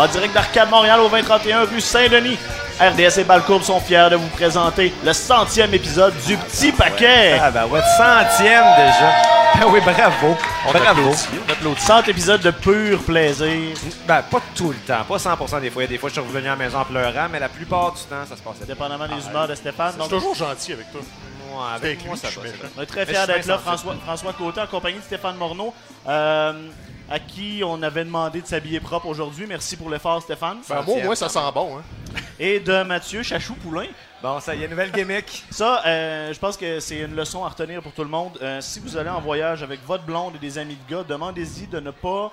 En direct d'Arcade Montréal au 2031 rue Saint-Denis. RDS et Balcourbe sont fiers de vous présenter le centième épisode du Petit Paquet. Ah ben ouais, centième déjà. Ben oui, bravo. On bravo. t'applaudit. 100 épisodes de pur plaisir. Ben pas tout le temps, pas 100% des fois. Des fois, je suis revenu à la maison en pleurant, mais la plupart du temps, ça se passait bien. Dépendamment des humeurs de Stéphane. Je suis toujours gentil avec toi. Moi, Avec avec lui, moi, je ça va. on est très fiers d'être là, François, François Côté, en compagnie de Stéphane Morneau, euh, à qui on avait demandé de s'habiller propre aujourd'hui. Merci pour l'effort, Stéphane. Ben, moi, au moins, ça sent bon. Hein. Et de Mathieu Chachou Poulain. Bon, ça y est, nouvelle gimmick. Ça, euh, je pense que c'est une leçon à retenir pour tout le monde. Euh, si vous allez en voyage avec votre blonde et des amis de gars, demandez-y de ne pas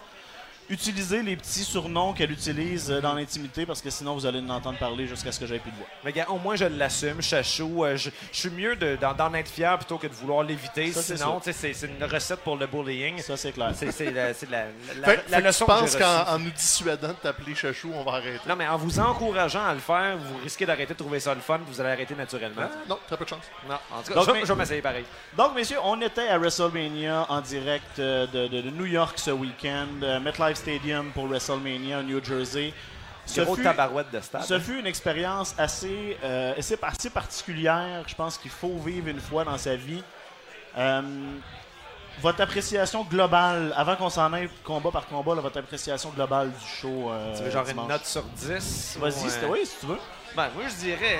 utiliser les petits surnoms qu'elle utilise euh, dans l'intimité parce que sinon vous allez en entendre parler jusqu'à ce que j'aie plus de voix. Mais gars, au moins, je l'assume, chachou. Euh, je, je suis mieux de- d'en être fier plutôt que de vouloir l'éviter. Sinon, c'est c'est une recette pour le bullying. Ça, c'est clair. C'est la, la, la, Fait, la fait que leçon que penses j'ai qu'en nous dissuadant de t'appeler Chachou, on va arrêter? Non, mais en vous encourageant à le faire, vous risquez d'arrêter de trouver ça le fun, puis vous allez arrêter naturellement. Ah, non, très peu de chance. Non, en tout cas, Donc, je, mais- je vais m'essayer pareil. Donc, messieurs, on était à WrestleMania en direct euh, de, de- de New York ce week-end, euh, MetLife Stadium pour WrestleMania, New Jersey. Ce fut, tabarouette de stade. ce fut une expérience assez, euh, assez, assez particulière. Je pense qu'il faut vivre une fois dans sa vie. Euh, votre appréciation globale, avant qu'on s'en aille combat par combat, là, votre appréciation globale du show. euh, Tu veux genre dimanche? une note sur 10? Vas-y, ou, euh, oui, si tu veux. Ben, moi, je dirais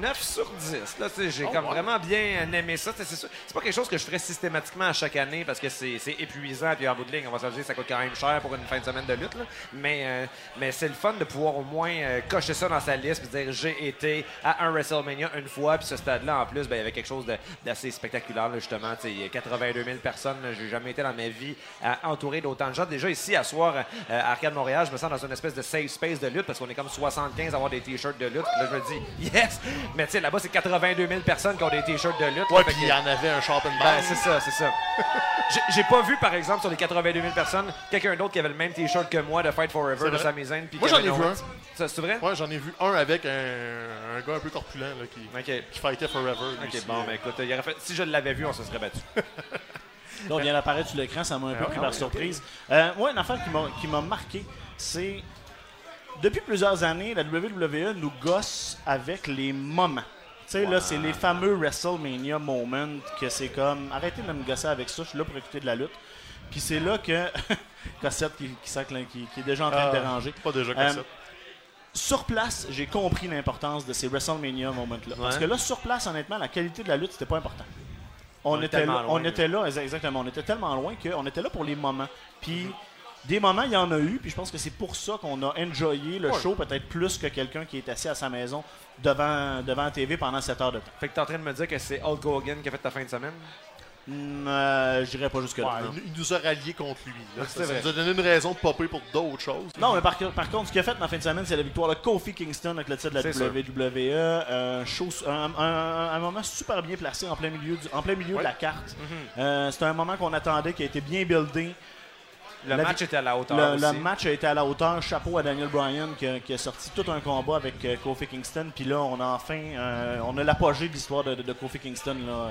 9 sur 10. Là, j'ai Oh, comme ouais. vraiment bien aimé ça. C'est pas quelque chose que je ferais systématiquement à chaque année parce que c'est épuisant. Puis en bout de ligne, on va se dire, ça coûte quand même cher pour une fin de semaine de lutte. là. Mais, euh, mais c'est le fun de pouvoir au moins euh, cocher ça dans sa liste puis dire j'ai été à un WrestleMania une fois. Puis ce stade-là, en plus, ben, il y avait quelque chose d'assez spectaculaire, là, justement. Tu sais, Il y a 82 000 personnes. J'ai jamais été dans ma vie à entourer d'autant de gens. Déjà, ici, à soir, euh, à Arcade Montréal, je me sens dans une espèce de safe space de lutte parce qu'on est comme 75 à avoir des t-shirts de lutte. Puis Là, je me dis, yes! Mais tu sais, là-bas, c'est 82 000 personnes qui ont des t-shirts de lutte. Ouais, là, puis il y en avait un shopping ben, c'est ça, c'est ça. J'ai- pas vu, par exemple, sur les 82 000 personnes, quelqu'un d'autre qui avait le même t-shirt que moi de Fight Forever C'est de. Sami Zayn. Moi, j'en ai vu. Ça, c'est vrai? Ouais, j'en ai vu un avec un, un gars un peu corpulent là, qui, Ok. qui fightait Forever. Ok, aussi. bon, ben écoute, il aurait fait- si je l'avais vu, on se serait battu. Donc, il vient d'apparaître sur l'écran, ça m'a un peu Ah pris ouais, par ouais, surprise. Euh, moi, une affaire qui m'a- qui m'a marqué, c'est. Depuis plusieurs années, la WWE nous gosse avec les moments. Tu sais, là, c'est les fameux WrestleMania moments que c'est comme. Arrêtez de me gosser avec ça, je suis là pour écouter de la lutte. Puis c'est là que. Cossette qui, qui, qui- qui est déjà en train Ah, de déranger. Pas déjà Euh, ça. Sur place, j'ai compris l'importance de ces WrestleMania moments-là. Parce que là, sur place, honnêtement, la qualité de la lutte, c'était pas important. On, était là, loin, on là. était là, exa- exactement. On était tellement loin qu'on était là pour les moments. Puis des moments, il y en a eu. Puis je pense que c'est pour ça qu'on a enjoyé le Ouais. show peut-être plus que quelqu'un qui est assis à sa maison devant, devant la TV pendant 7 heures de temps. Fait que t'es en train de me dire que c'est Hulk Hogan qui a fait ta fin de semaine? Hmm, euh, J'irai pas jusque-là. Ouais, il, nous a ralliés contre lui. là. Ça, nous a donné une raison de popper pour d'autres choses. Non, mais par, par contre, ce qu'il a fait dans la fin de semaine, c'est la victoire de Kofi Kingston avec le titre de la. WWE. Un, show- un, un- un moment super bien placé en plein milieu, du- en plein milieu de la carte. Euh, C'était un moment qu'on attendait, qui a été bien buildé. Le La match était à la hauteur Le, aussi. le match a été à la hauteur. Chapeau à Daniel Bryan qui a, qui a sorti tout un combat avec euh, Kofi Kingston. Puis là, on a enfin euh, on a l'apogée de l'histoire de, de- de Kofi Kingston. Là, euh.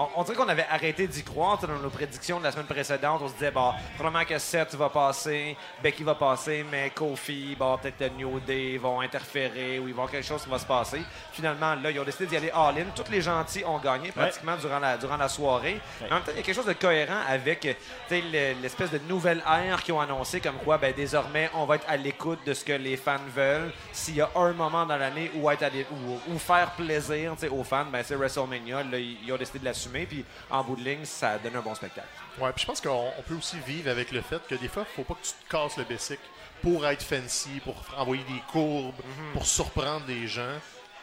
On, on dirait qu'on avait arrêté d'y croire dans nos prédictions de la semaine précédente. On se disait, bon, probablement que Seth va passer, Becky va passer, mais Kofi, bon, peut-être New Day vont interférer ou il va y avoir quelque chose qui va se passer. Finalement, là, ils ont décidé d'y aller all-in. Tous les gentils ont gagné pratiquement durant, la, durant la soirée. Mais En même temps, il y a quelque chose de cohérent avec le- l'espèce de nouvelle ère qu'ils ont annoncé, comme quoi, ben, désormais, on va être à l'écoute de ce que les fans veulent. S'il y a un moment dans l'année où, être à l'é- où, où faire plaisir aux fans, ben, c'est WrestleMania. Là, ils ils ont décidé de l'assumer. Puis en bout de ligne, ça donne un bon spectacle. Ouais, puis je pense qu'on on peut aussi vivre avec le fait que des fois, faut pas que tu te casses le basic pour être fancy, pour envoyer des courbes, Mhm. pour surprendre des gens.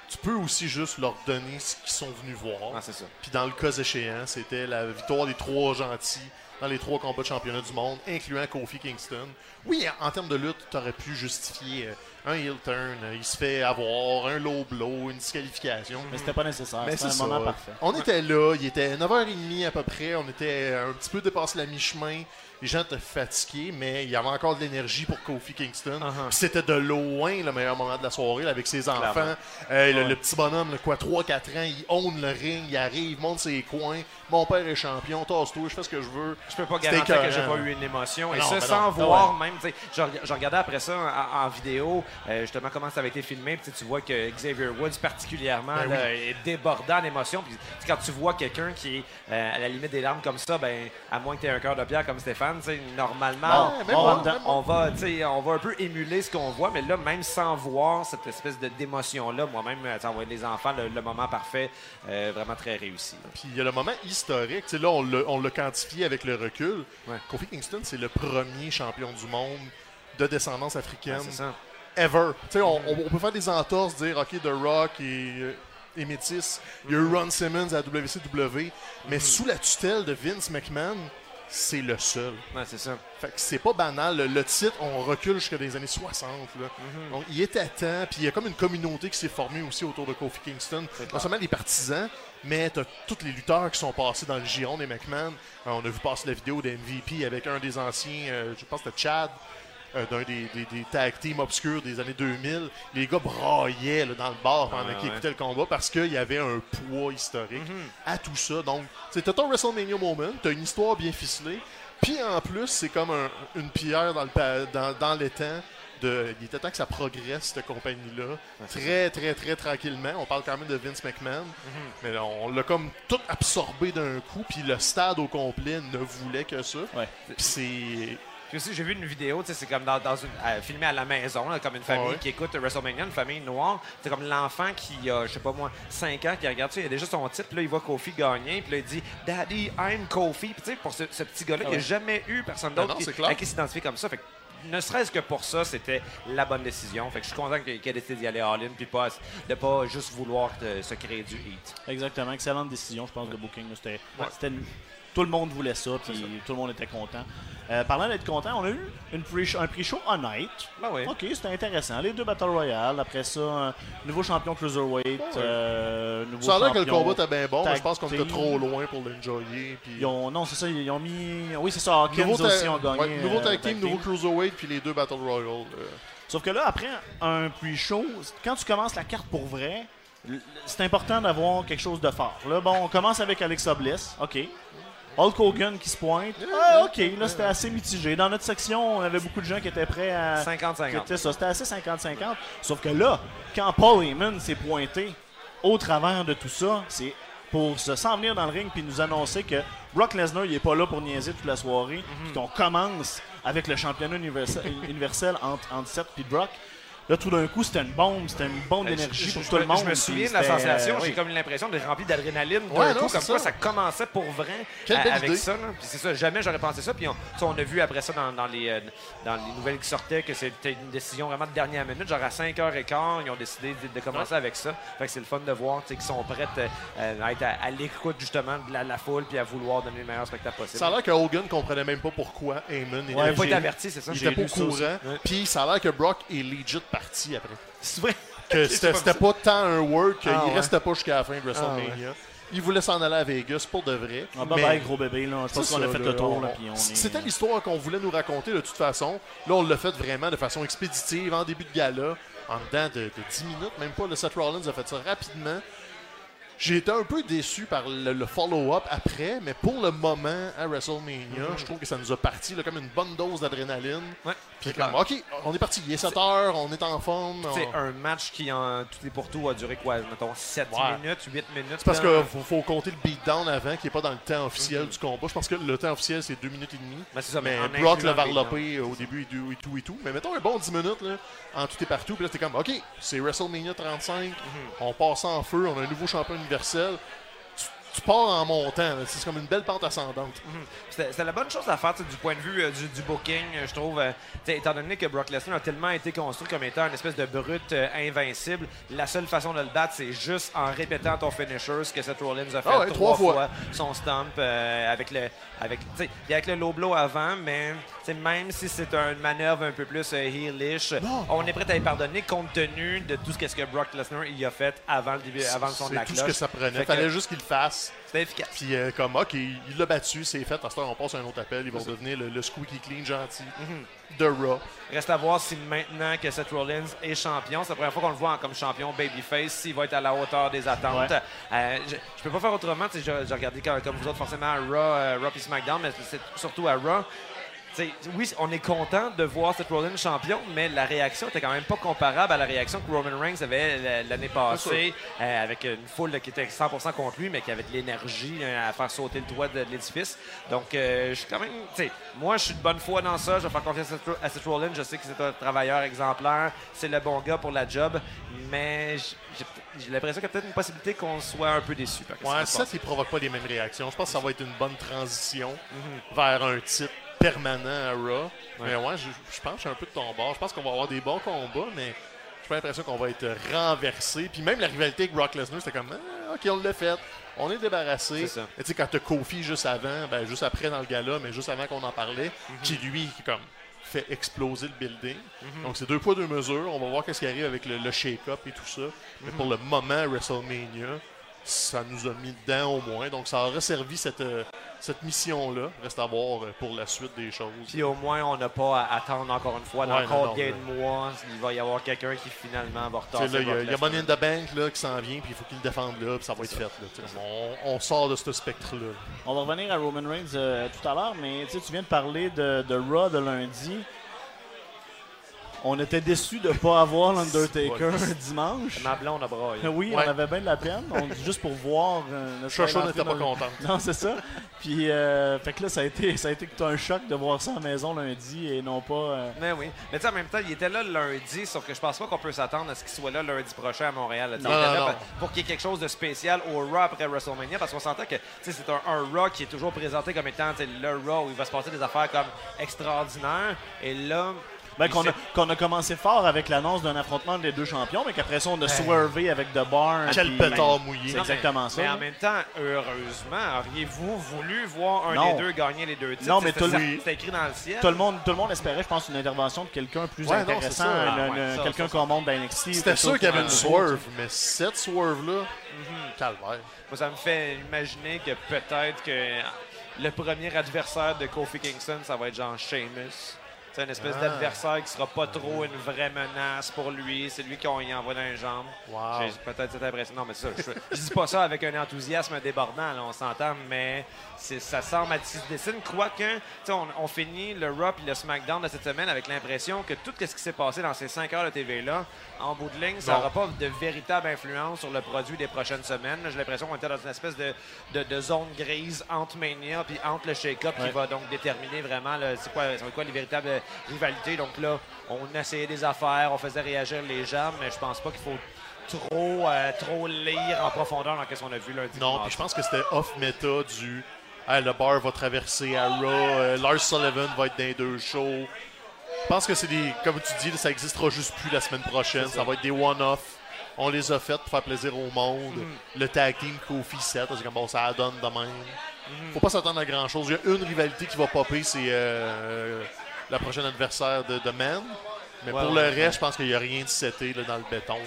Tu peux aussi juste leur donner ce qu'ils sont venus voir. Ah, c'est ça. Puis dans le cas échéant, c'était la victoire des trois gentils dans les trois combats de championnat du monde, incluant Kofi Kingston. Oui, en, en termes de lutte, tu aurais pu justifier euh, un heel turn, euh, il se fait avoir, un low blow, une disqualification. Mais c'était pas nécessaire. Mais C'était c'est un ça. moment parfait. On était là, il était 9h30 à peu près, on était un petit peu dépassé la mi-chemin. Les gens étaient fatigués, mais il y avait encore de l'énergie pour Kofi Kingston. Uh-huh. C'était de loin le meilleur moment de la soirée là, avec ses enfants. Euh, le, Ouais. le petit bonhomme, là, quoi, 3-4 ans, il own le ring, il arrive, monte ses coins. Mon père est champion, tasse-toi, je fais ce que je veux. Je peux pas garantir que j'ai écœurant. pas eu une émotion. Et Non, ça, mais sans non. voir même. Je, reg- je regardais après ça en, en vidéo, euh, justement, comment ça avait été filmé. Puis tu vois que Xavier Woods, particulièrement, Ben là, est débordant d'émotions. Puis quand tu vois quelqu'un qui est euh, à la limite des larmes comme ça, ben, à moins que tu aies un cœur de pierre comme Stéphane, normalement, Ouais, on, moi, va, tu sais, on va un peu émuler ce qu'on voit. Mais là, même sans voir cette espèce de- d'émotion-là, moi-même, euh, les enfants, le, le moment parfait, euh, vraiment très réussi. là. Puis il y a le moment historique. Tu sais, là, on l'a quantifié avec le recul. Ouais. Kofi Kingston, c'est le premier champion du monde de descendance africaine c'est ça. ever. Tu sais, on, peut faire des entorses, dire OK, The Rock et, euh, et Métis. Il y a eu Ron Simmons à WCW, mais sous la tutelle de Vince McMahon, c'est le seul. Ouais, c'est ça. Fait que c'est pas banal. Le, le titre, on recule jusqu'à des années 60. Là. Donc, il est à temps. Puis il y a comme une communauté qui s'est formée aussi autour de Kofi Kingston. Non seulement les partisans, mais t'as tous les lutteurs qui sont passés dans le giron des McMahon. Euh, on a vu passer la vidéo d'MVP avec un des anciens, euh, je pense que c'était Chad, euh, d'un des, des, des tag teams obscurs des années 2000. Les gars braillaient là, dans le bar pendant qu'ils ouais. écoutaient le combat parce qu'il y avait un poids historique à tout ça. Donc, t'as ton WrestleMania moment, t'as une histoire bien ficelée. Puis en plus, c'est comme un- une pierre dans le pa- dans, dans l'étang. De, il était temps que ça progresse, cette compagnie-là. Très, très, très tranquillement. On parle quand même de Vince McMahon. Mais là, on l'a comme tout absorbé d'un coup. Puis le stade au complet ne voulait que ça. Ouais. C'est. Puis aussi, j'ai vu une vidéo, tu sais, c'est comme dans, dans une, euh, filmé à la maison, là, comme une famille ouais. qui écoute WrestleMania, une famille noire. C'est comme l'enfant qui a, je sais pas moi, 5 ans, qui regarde ça, il a déjà son titre, là, il voit Kofi gagner, puis là, il dit Daddy, I'm Kofi. Puis tu sais, pour ce, ce petit gars-là, Ah il ouais. n'a jamais eu personne d'autre qui, à qui s'identifier comme ça. Fait que, ne serait-ce que pour ça, c'était la bonne décision. Fait que je suis content qu'il qu'il ait décidé d'y aller all-in, puis pas, de pas juste vouloir se créer du heat. Exactement. Excellente décision, je pense, de Booking. C'était, Ouais. Tout le monde voulait ça, puis tout le monde était content. Euh, parlant d'être content, on a eu une pre- un pre-show honnête. Ben oui. Ok, c'était intéressant. Les deux Battle Royale. Après ça, un nouveau champion Cruiserweight. euh, nouveau Ça a l'air que le combat était bien bon, mais je pense qu'on était trop loin pour l'enjoyer. Puis... Ils ont, non, c'est ça, ils ont mis. Oui, c'est ça, Hawkins aussi ont gagné. ouais, nouveau euh, tag team, nouveau cruiserweight, puis les deux Battle Royale. euh. Sauf que là, après un pre-show, quand tu commences la carte pour vrai, c'est important d'avoir quelque chose de fort. Là, bon, on commence avec Alexa Bliss. OK. Hulk Hogan qui se pointe. Ah, OK. Là, c'était assez mitigé. Dans notre section, on avait beaucoup de gens qui étaient prêts à. 50-50. C'était assez 50-50. Sauf que là, quand Paul Heyman s'est pointé au travers de tout ça, c'est pour se s'en venir dans le ring puis nous annoncer que Brock Lesnar, il est pas là pour niaiser toute la soirée, puis qu'on commence avec le championnat universel, universel entre, entre Seth et Brock. Là, tout d'un coup, c'était une bombe, c'était une bombe d'énergie Euh, Je- pour je- tout le je monde. me puis souviens de la sensation. euh, J'ai oui. comme l'impression d'être rempli d'adrénaline d'un Ouais, coup, comme c'est quoi ça. ça commençait pour vrai avec idée. ça. c'est ça, jamais j'aurais pensé ça. Puis on, a vu après ça dans, dans les, euh, dans les nouvelles qui sortaient que c'était une décision vraiment de dernière minute. Genre à 5h15, ils ont décidé de, de commencer avec ça. Fait que c'est le fun de voir qu'ils sont prêts euh, à être à, à l'écoute justement de la, la foule puis à vouloir donner le meilleur spectacle possible. Ça a l'air que Hogan comprenait même pas pourquoi Heyman Il était, n'avait pas été averti, c'est ça? il était pas au ça courant. Ouais. Puis ça a l'air que Brock est legit parti après. C'est vrai. Que c'était pas tant un work qu'il Ah, ouais. restait pas jusqu'à la fin de Ah, WrestleMania. Il voulait s'en aller à Vegas pour de vrai. Ah, bye mais- bye, gros bébé. Là. Je pense qu'on a fait le tour. on- est- C'était l'histoire qu'on voulait nous raconter de toute façon. Là, on l'a fait vraiment de façon expéditive, en début de gala, en dedans de, de 10 minutes, même pas. Le Seth Rollins a fait ça rapidement. J'ai été un peu déçu par le, le follow-up après, mais pour le moment, à WrestleMania, je trouve que ça nous a parti là, comme une bonne dose d'adrénaline. Ouais, Puis c'est comme, clair. OK, on est parti. Il est 7 heures, on est en forme. C'est on- un match qui, en tout et pour tout, a duré quoi? Mettons 7 Ouais. minutes, 8 minutes? C'est parce qu'il faut, faut compter le beatdown avant, qui n'est pas dans le temps officiel du combat. Je pense que le temps officiel, c'est 2 minutes et demie. Ben, c'est ça, Mais Brock l'a varlopé au début et tout, et tout et tout. Mais mettons un bon 10 minutes là, en tout et partout. Puis là, t'es comme, OK, c'est WrestleMania 35. On passe en feu. On a un nouveau champion universel. Tu, tu pars en montant. C'est comme une belle pente ascendante. C'était c'était la bonne chose à faire du point de vue euh, du, du booking, euh, je trouve. euh, étant donné que Brock Lesnar a tellement été construit comme étant une espèce de brute euh, invincible, la seule façon de le battre, c'est juste en répétant ton finisher, ce que Seth Rollins a fait Ah ouais, trois trois fois. fois, son stomp avec le avec, tu sais, il y a avec le low blow avant, mais même si c'est une manœuvre un peu plus euh, heelish, on est prêt à y pardonner compte tenu de tout ce que Brock Lesnar il a fait avant le début, avant le son de la C'est tout cloche. ce que ça prenait. Fait fallait que juste qu'il le fasse. C'était efficace. Puis euh, comme, OK, il l'a battu, c'est fait. À ce on passe à un autre appel. Il va devenir le, le squeaky clean gentil Mm-hmm. de Raw. Reste à voir si maintenant que Seth Rollins est champion, c'est la première fois qu'on le voit comme champion babyface, s'il va être à la hauteur des attentes. Ouais. Euh, je, je peux pas faire autrement. J'ai regardé comme, vous autres forcément à Raw, euh, Raw et SmackDown, mais c'est surtout à Raw. Oui, on est content de voir Seth Rollins champion, mais la réaction était quand même pas comparable à la réaction que Roman Reigns avait l- l'année passée, euh, avec une foule qui était 100% contre lui, mais qui avait de l'énergie euh, à faire sauter le toit de l'édifice. Donc, euh, je suis quand même, moi, je suis de bonne foi dans ça. Je vais faire confiance à Seth- Rollins. Je sais que c'est un travailleur exemplaire, c'est le bon gars pour la job, mais j'ai l'impression qu'il y a peut-être une possibilité qu'on soit un peu déçu. Ouais, ça, passer. il provoque pas les mêmes réactions. Je pense que ça va être une bonne transition Mhm. vers un titre permanent à Raw. Mais ouais, je, je pense que je suis un peu de ton bord. Je pense qu'on va avoir des bons combats, mais j'ai pas l'impression qu'on va être renversé. Puis même la rivalité avec Brock Lesnar, c'était comme, Ah, OK, on l'a fait. On est débarrassé. Tu sais, quand t'as Kofi juste avant, ben, juste après dans le gala, mais juste avant qu'on en parlait, Mhm. qui lui, qui comme fait exploser le building. Mhm. Donc c'est deux poids, deux mesures. On va voir qu'est-ce qui arrive avec le, le shake-up et tout ça. Mais Mhm. pour le moment, WrestleMania, ça nous a mis dedans au moins. Donc ça aurait servi cette, euh, cette mission-là. Reste à voir euh, pour la suite des choses. Puis au moins, on n'a pas à attendre encore une fois dans Ouais, non, combien non, de mois il va y avoir quelqu'un qui finalement va là, Il y a- a. Money in the Bank là, qui s'en vient, puis il faut qu'il le défende là, puis ça va être fait. là, on, on sort de ce spectre-là. On va revenir à Roman Reigns euh, tout à l'heure, mais tu viens de parler de, de Raw de lundi. On était déçus de ne pas avoir l'Undertaker dimanche. Ma blonde a braillé. Oui, Ouais. on avait bien de la peine. On, juste pour voir. euh, Chocho n'était pas content. Non, c'est ça. Puis, euh, fait que là, ça a été, ça a été tout un choc de voir ça à la maison lundi et non pas. euh, Mais oui. Mais tu sais, en même temps, il était là lundi, sauf que je pense pas qu'on peut s'attendre à ce qu'il soit là lundi prochain à Montréal. Non, il était là non. Pour qu'il y ait quelque chose de spécial au Raw après WrestleMania, parce qu'on s'entend que tu sais, c'est un, un Raw qui est toujours présenté comme étant le Raw où il va se passer des affaires comme extraordinaires. Et là, Ben, qu'on, a, s'est- qu'on a commencé fort avec l'annonce d'un affrontement des deux champions, mais qu'après ça, on a swervé avec The Bar. Quel puis- pétard mouillé. C'est Non, exactement mais, ça. Mais en même temps, heureusement, auriez-vous voulu voir un Non. des deux gagner les deux titres? Non, mais tout le- c'était- C'était écrit dans le ciel. Tout le, monde, tout le monde espérait, je pense, une intervention de quelqu'un plus Ouais, intéressant, Ah, un- ouais, ça, quelqu'un ça, ça. qu'on monte dans NXT. C'était sûr qu'il y avait une swerve, mais cette swerve-là, calvaire. Moi, ça me fait imaginer que peut-être que le premier adversaire de Kofi Kingston, ça va être genre Sheamus. C'est une espèce Ah. d'adversaire qui sera pas trop une vraie menace pour lui. C'est lui qu'on y envoie dans les jambes. Wow. J'ai peut-être cette impression. Non, mais ça. Je, je dis pas ça avec un enthousiasme débordant, là, on s'entend, mais ça semble à se dessine. Quoique, tu sais, on, on finit le Raw et le SmackDown de cette semaine avec l'impression que tout ce qui s'est passé dans ces 5 heures de TV-là, en bout de ligne, ça n'aura pas de véritable influence sur le produit des prochaines semaines. J'ai l'impression qu'on était dans une espèce de, de- de zone grise entre Mania puis entre le shake-up qui va donc déterminer vraiment c'est quoi, quoi les véritables rivalités. Donc là, on essayait des affaires, on faisait réagir les gens, mais je pense pas qu'il faut trop, euh, trop lire en profondeur dans ce qu'on a vu lundi. Non, puis je pense que c'était off-méta du Hey, le bar va traverser à Raw, euh, Lars Sullivan va être dans les deux shows. Je pense que c'est des. Comme tu dis, ça existera juste plus la semaine prochaine. Ça. va être des one-off. On les a faites pour faire plaisir au monde. Mm-hmm. Le tag team Kofi 7, c'est comme bon, ça donne de même. Mm-hmm. Faut pas s'attendre à grand chose. Il y a une rivalité qui va popper, c'est euh, la prochaine adversaire de, de Man. Mais Ouais, pour ouais, le ouais. reste, je pense qu'il n'y a rien de seté là, dans le béton.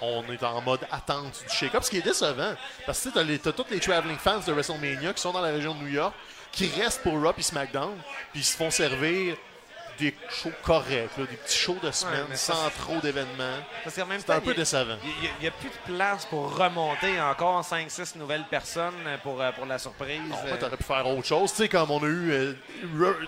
On est en mode attente du shake-up, ce qui est décevant. Parce que tu t'as tous les traveling fans de WrestleMania qui sont dans la région de New York, qui restent pour Raw et SmackDown, puis ils se font servir des shows corrects, là, des petits shows de semaine ça, sans trop d'événements. C'est un peu il- décevant. Il n'y a, plus de place pour remonter encore 5-6 nouvelles personnes pour, euh, pour la surprise. En fait, t'aurais pu faire autre chose. Tu sais, comme on a eu. euh,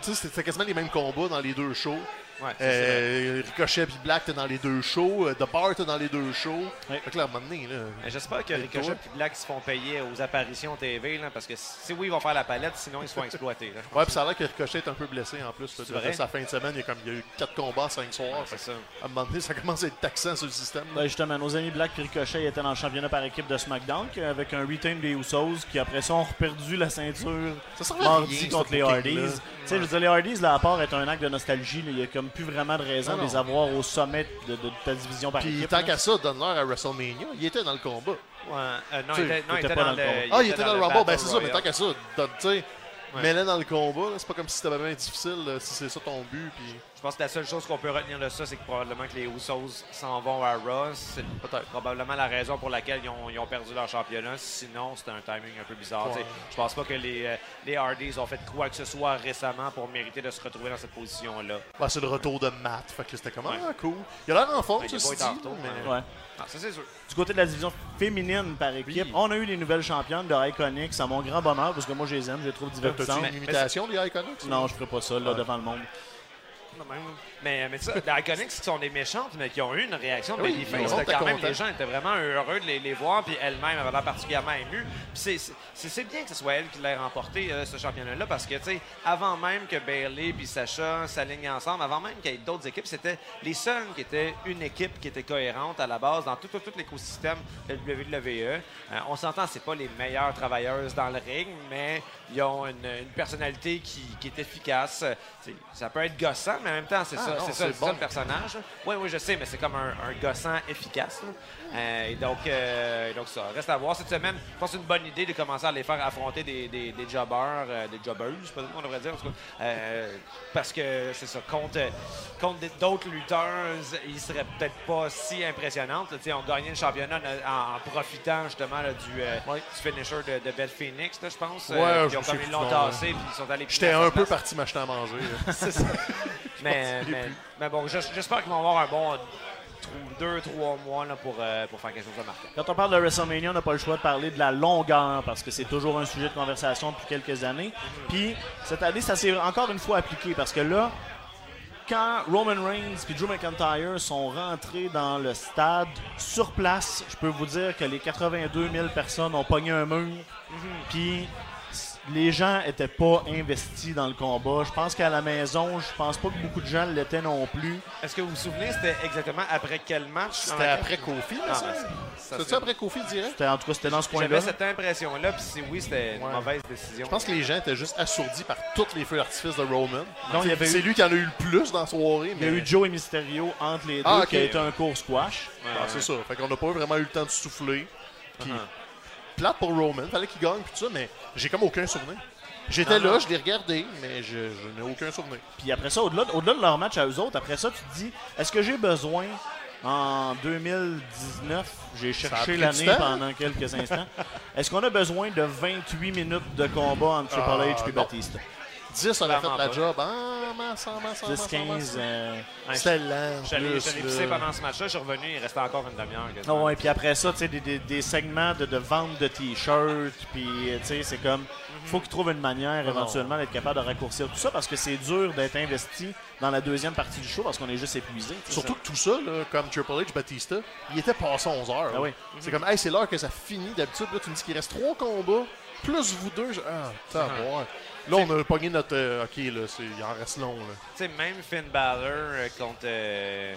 c'était quasiment les mêmes combats dans les deux shows. Ouais. Euh, Ricochet et Black, t'es dans les deux shows. Euh, The Bar, t'es dans les deux shows. Ouais. Fait que là, à un moment donné, là. Mais J'espère que Et Ricochet et Black se font payer aux apparitions TV, là, parce que si oui, ils vont faire la palette, sinon ils se font exploiter. là. Ouais, puis ça a l'air que Ricochet est un peu blessé en plus. là. C'est vrai? Sa fin de semaine, il y a, comme, il y a eu quatre combats, cinq soirs. C'est ça. À un moment donné, ça commence à être taxant sur le système. Ben, justement, nos amis Black et Ricochet étaient dans le championnat par équipe de SmackDown avec un retain des Usos qui après ça ont perdu la ceinture Ça mardi contre les. Hardys. Tu sais, je veux dire, les Hardys, là, à part être un acte de nostalgie, il y a comme plus vraiment de raison Non, de les avoir au sommet de, de ta division par Puis équipe. tant qu'à ça, donne-leur à WrestleMania. Il était dans le combat. Ouais, euh, non, Tu il était, non, il t'étais était pas dans dans le combat. Ah, il était dans le Rumble. Ben, c'est ça, mais tant qu'à ça, donne- tu sais, Ouais. mêlait dans le combat. là. C'est pas comme si c'était bien difficile, là, si c'est ça ton but. Puis... Je pense que la seule chose qu'on peut retenir de ça, c'est que probablement que les Usos s'en vont à Raw. C'est probablement la raison pour laquelle ils ont, ils ont perdu leur championnat. Sinon, c'était un timing un peu bizarre. Ouais. Je pense pas que les, euh, les Hardys ont fait quoi que ce soit récemment pour mériter de se retrouver dans cette position-là. Ben, c'est le retour de Matt. Fait que c'était comme Ouais. ah, cool. Il a l'air en forme, Ouais, mais- mais- Ouais. Ah, ça, c'est sûr. Du côté de la division féminine par équipe, Oui. on a eu les nouvelles championnes de Iconics à mon grand bonheur parce que moi je les aime, je les trouve divertissantes. T'as-tu une imitation des Iconics? Non, je ferai pas ça là, Ouais. devant le monde. Mais, mais ça, les Iconics qui sont des méchantes, mais qui ont eu une réaction de Oui, babyface. quand même, les gens étaient vraiment heureux de les, les voir, puis elle-même avait l'air particulièrement émue. Puis c'est- bien que ce soit elle qui l'ait remporté, euh, ce championnat-là, parce que, tu sais, avant même que Bailey puis Sacha s'alignent ensemble, avant même qu'il y ait d'autres équipes, c'était les seuls qui étaient une équipe qui était cohérente à la base dans tout, tout, tout l'écosystème de WWE. Euh, on s'entend, c'est pas les meilleures travailleuses dans le ring, mais ils ont une, une personnalité qui, qui est efficace. Ça peut être gossant, mais en même temps, c'est Ah ça, non, c'est ça, c'est c'est ça bon. le personnage. Oui, oui, je sais, mais c'est comme un, un gossant efficace. Euh, et donc, euh, donc, ça reste à voir cette semaine. Je pense que c'est une bonne idée de commencer à les faire affronter des, des, des jobbers, euh, des jobbeuses, peut-être qu'on devrait dire, en tout cas. Euh, parce que c'est ça, contre, d'autres lutteurs, ils seraient peut-être pas si impressionnantes. là. Tu sais, On gagnait le championnat en, en profitant justement là, du, euh, Ouais. du finisher de, de Beth Phoenix, là, je pense. Ouais, Euh, ils ont me comme ils l'ont tassé, puis ils sont allés J'étais un peu place. parti m'acheter à manger. là. Mais, mais, mais bon, j'es- j'espère qu'ils vont avoir un bon deux, trois mois là, pour, euh, pour faire quelque chose de marquant. Quand on parle de WrestleMania, on n'a pas le choix de parler de la longueur parce que c'est toujours un sujet de conversation depuis quelques années. Puis cette année, ça s'est encore une fois appliqué parce que là, quand Roman Reigns et Drew McIntyre sont rentrés dans le stade sur place, je peux vous dire que les 82 000 personnes ont pogné un mur. Puis les gens étaient pas investis dans le combat. Je pense qu'à la maison, je pense pas que beaucoup de gens l'étaient non plus. Est-ce que vous vous souvenez, c'était exactement après quel match? C'était après Kofi, là, Ah, ça? ben, c'est- après Kofi direct? C'était en tout cas c'était dans ce coin-là. J'avais cette impression-là, puis si oui, c'était une Ouais. mauvaise décision. Je pense que les gens étaient juste assourdis par tous les feux d'artifice de Roman. C'est eu- lui qui en a eu le plus dans la soirée. Il y a mais- eu Joe et Mysterio entre les deux, Ah, ok. qui a été un court squash. Ouais, Ah, ouais. c'est ça. Fait qu'on n'a pas vraiment eu le temps de souffler. Puis, Uh-huh. Plate pour Roman. Fallait qu'il gagne, tout ça, mais j'ai comme aucun souvenir. J'étais là, je l'ai regardé, mais je, je n'ai aucun souvenir. Puis après ça, au-delà au-delà de leur match à eux autres, après ça, tu te dis, est-ce que j'ai besoin, en 2019, j'ai cherché l'année pendant quelques instants, est-ce qu'on a besoin de 28 minutes de combat entre Triple Ah, H et. Batista? 10, on a fait la pas. job. Ah, masse, masse, 10, 15... euh, Ouais, C'était lent. Plus, pisser là. pendant ce match-là, je suis revenu, il restait encore une demi-heure. Ah quasiment. ouais, puis après ça, tu sais, des, des- des segments de, de vente de t-shirts, puis tu sais, c'est comme, faut qu'ils trouvent une manière éventuellement d'être capable de raccourcir tout ça parce que c'est dur d'être investi dans la deuxième partie du show parce qu'on est juste épuisé. Surtout que tout ça, là, comme Triple H, Batista, il était passé 11 heures. Ah. C'est comme, hey, c'est l'heure que ça finit. D'habitude, là, tu me dis qu'il reste trois combats, plus vous deux. Je- Ah, t'as Uh-huh. Là, on a pogné notre. euh, ok, là, c'est- il en reste long. Là. Tu sais, même Finn Balor euh, contre euh,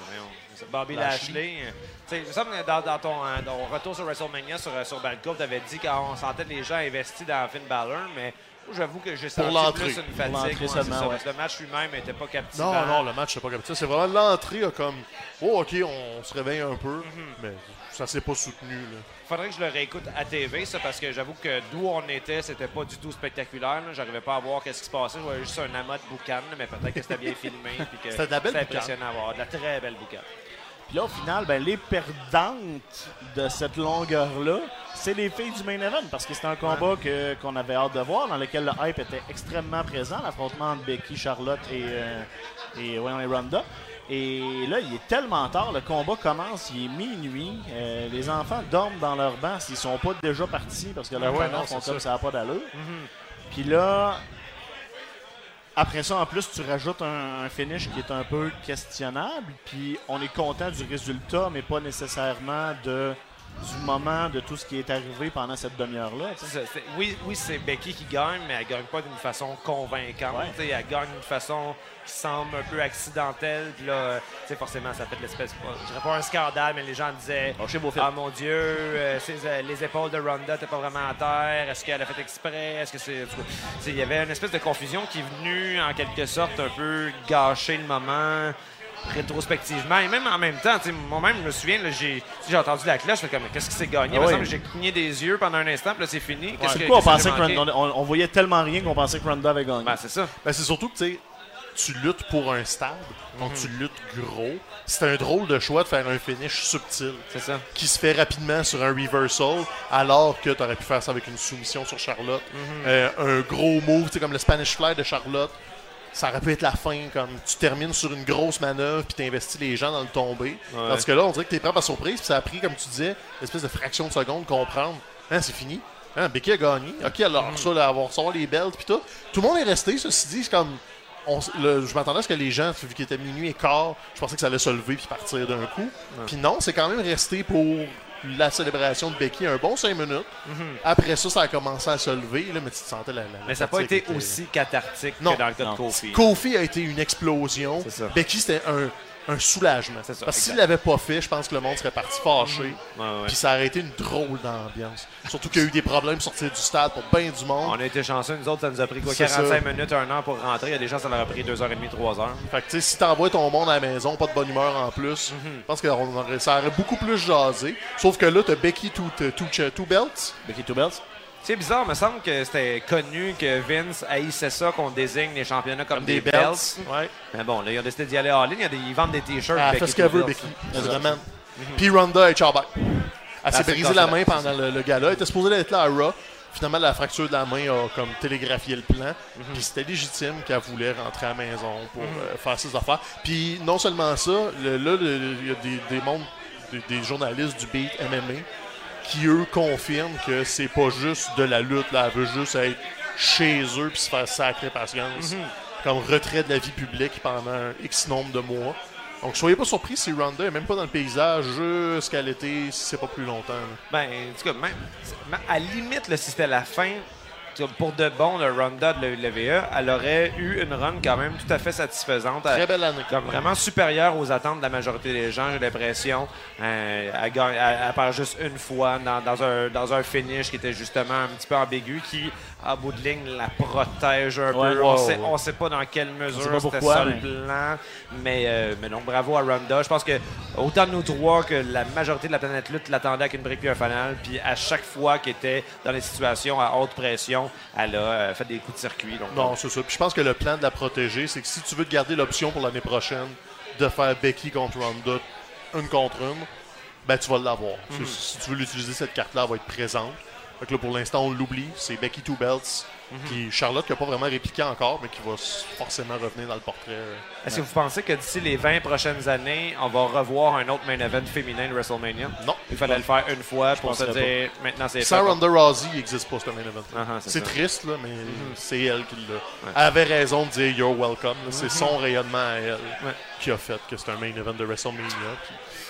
Bobby Lashley. Lashley. euh, tu sais, il me semble que dans, dans ton, euh, ton retour sur WrestleMania sur, sur tu avais dit qu'on sentait les gens investis dans Finn Balor, mais j'avoue que j'ai senti plus une fatigue. ouais, seulement, ouais. le match lui-même n'était pas captivant. Non, non, le match, c'est pas ça. C'est vraiment l'entrée, comme. Oh, ok, on se réveille un peu, mais ça s'est pas soutenu. Là. Faudrait que je le réécoute à TV, ça, parce que j'avoue que d'où on était, c'était pas du tout spectaculaire. là. J'arrivais pas à voir qu'est-ce qui se passait. Je voyais juste un amas de boucan, mais peut-être que c'était bien filmé. puis que C'était de la belle impressionnant à voir. De la très belle boucan. Puis là, au final, ben, les perdantes de cette longueur-là, c'est les filles du main event parce que c'était un combat que- qu'on avait hâte de voir, dans lequel le hype était extrêmement présent, l'affrontement entre Becky, Charlotte et, euh, et, ouais, et Ronda. Et là, il est tellement tard, le combat commence, il est minuit, euh, les enfants dorment dans leur banc s'ils sont pas déjà partis parce que leurs Ben ouais, parents non, font c'est comme ça. n'a pas d'allure. Puis là, après ça, en plus, tu rajoutes un, un finish qui est un peu questionnable. Puis on est content du résultat, mais pas nécessairement de, du moment de tout ce qui est arrivé pendant cette demi-heure-là. oui, oui c'est Becky qui gagne, mais elle gagne pas d'une façon convaincante. Ouais. Elle gagne d'une façon qui semble un peu accidentelle. Puis là, euh, tu sais, forcément, ça fait de l'espèce. Je dirais pas un scandale, mais les gens disaient fils. Ah mon Dieu, euh, euh, les épaules de Ronda n'étaient pas vraiment à terre. Est-ce qu'elle a fait exprès Est-ce que c'est. Il y avait une espèce de confusion qui est venue, en quelque sorte, un peu gâcher le moment. Rétrospectivement. Et même en même temps, moi-même, je me souviens, j'ai j'ai entendu la cloche, je comme, qu'est-ce qui s'est gagné? Ah oui. j'ai cligné des yeux pendant un instant, puis là, c'est fini. Qu'est-ce que- Pourquoi on pensait que? Ronda- on, on voyait tellement rien qu'on pensait que Ronda avait gagné. Ben, c'est ça. Ben, c'est surtout que tu luttes pour un stade, donc tu luttes gros. C'est un drôle de choix de faire un finish subtil C'est ça. qui se fait rapidement sur un reversal, alors que tu aurais pu faire ça avec une soumission sur Charlotte. Euh, un gros move, comme le Spanish Fly de Charlotte. Ça aurait pu être la fin, comme tu termines sur une grosse manœuvre puis tu investis les gens dans le tombé. Ouais. Tandis que là, on dirait que tu es prêt par surprise, puis ça a pris, comme tu disais, une espèce de fraction de seconde comprendre. Hein, c'est fini. Hein, Becky a gagné. Ok, alors ça, là, va recevoir les belts puis tout. Tout le monde est resté, ceci dit, c'est comme. on s- le- je m'attendais à ce que les gens, vu qu'il était minuit et quart, je pensais que ça allait se lever puis partir d'un coup. Puis non, c'est quand même resté pour la célébration de Becky un bon 5 minutes. Après ça, ça a commencé à se lever, là, mais tu te sentais la. Mais ça n'a pas été était- aussi cathartique Non. que dans le cas de Kofi. Kofi a été une explosion. C'est ça. Becky, c'était un, un soulagement. C'est ça, Parce que s'il l'avait pas fait, je pense que le monde serait parti fâché. Puis ça aurait été une drôle d'ambiance. Surtout qu'il y a eu des problèmes pour sortir du stade pour bien du monde. On a été chanceux, nous autres, ça nous a pris quoi, C'est 45 ça. minutes, un an pour rentrer. Il y a des gens, ça leur a pris 2h30, 3h. Fait que tu sais, si t'envoies ton monde à la maison, pas de bonne humeur en plus, Mhm. je pense que on aurait- ça aurait beaucoup plus jasé. Sauf que là, t'as Becky tout, tout, tout, tout belts. Becky Two Belts? C'est bizarre, il me semble que c'était connu que Vince haïssait ça qu'on désigne les championnats comme, des, belts. Ouais. Mais bon, là, ils ont décidé d'y aller en ligne. Il y a des- Ils vendent des t-shirts. Elle Becky fait ce qu'elle veut. Becky. Vraiment. Puis Ronda et Ciao Elle s'est c'est brisé le la main pendant le, le gala. Elle était supposée être là à Raw. Finalement, la fracture de la main a comme télégraphié le plan. Puis c'était légitime qu'elle voulait rentrer à la maison pour euh, faire ses affaires. Puis non seulement ça, le- là, il y a des, des, mondes- des, des journalistes du beat MMA qui, eux, confirment que c'est pas juste de la lutte. Là. Elle veut juste être chez eux puis se faire sacrer patience. Comme retrait de la vie publique pendant un X nombre de mois. Donc, soyez pas surpris si Ronda est même pas dans le paysage jusqu'à l'été, si c'est pas plus longtemps. là. Ben, en tout cas, même, à la limite, là, si c'était la fin, pour de bon, le Ronda de l'ULVE, elle aurait eu une run quand même tout à fait satisfaisante. Très Elle- belle année. comme vraiment supérieure aux attentes de la majorité des gens, j'ai l'impression. Euh, elle, gagne- elle- elle perd juste une fois dans, dans un, dans un finish qui était justement un petit peu ambigu, qui, à bout de ligne, la protège un Ouais, peu. ouais, on, ouais, sait, on sait pas dans quelle mesure c'était ça mais- le plan. Mais, euh, mais donc, bravo à Ronda. Je pense que autant nous trois que la majorité de la planète lutte l'attendait avec une brique puis un fanal. Puis à chaque fois qu'elle était dans des situations à haute pression, elle a euh, fait des coups de circuit. Donc, Non, c'est ça. Puis je pense que le plan de la protéger, c'est que si tu veux te garder l'option pour l'année prochaine de faire Becky contre Ronda, une contre une, ben tu vas l'avoir. Mhm. Si- Si tu veux l'utiliser, cette carte-là elle va être présente. Fait que là, pour l'instant, on l'oublie. C'est Becky Two Belts, Mhm. qui Charlotte qui n'a pas vraiment répliqué encore, mais qui va forcément revenir dans le portrait. euh. Est-ce que vous pensez que d'ici les 20 prochaines années, on va revoir un autre main event féminin de WrestleMania? Non. Il fallait le faire une fois pour se dire maintenant c'est Sans. Ronda Rousey, il n'existe pas ce main event. Ah, ah, c'est. Mhm. triste, là, mais c'est elle qui l'a. Elle avait raison de dire You're welcome. C'est son rayonnement à elle Ouais. qui a fait que c'est un main event de WrestleMania.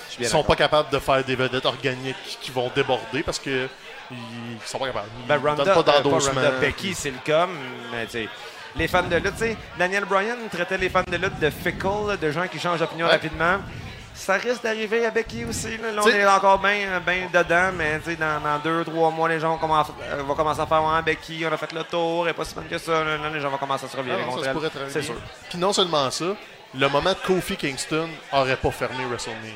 Suis Ils sont pas capables de faire des vedettes organiques qui vont déborder parce que ils sont pas capables. Ils Ben, Ronda, pas euh, pas d'endossement. Ronda, Becky, c'est le com, mais tu sais, les fans de lutte, tu sais, Daniel Bryan traitait les fans de lutte de fickle, de gens qui changent d'opinion Ouais. rapidement. Ça risque d'arriver à Becky aussi. Là, Là, on est encore bien ben dedans, mais tu sais, dans, dans deux, trois mois, les gens vont commencer, euh, vont commencer à faire ouais, Becky, on a fait le tour, est pas si bonne que ça. Là, là, les gens vont commencer à se revirer Ah contre elle. C'est sûr. Puis non seulement ça, le moment de Kofi Kingston aurait pas fermé WrestleMania.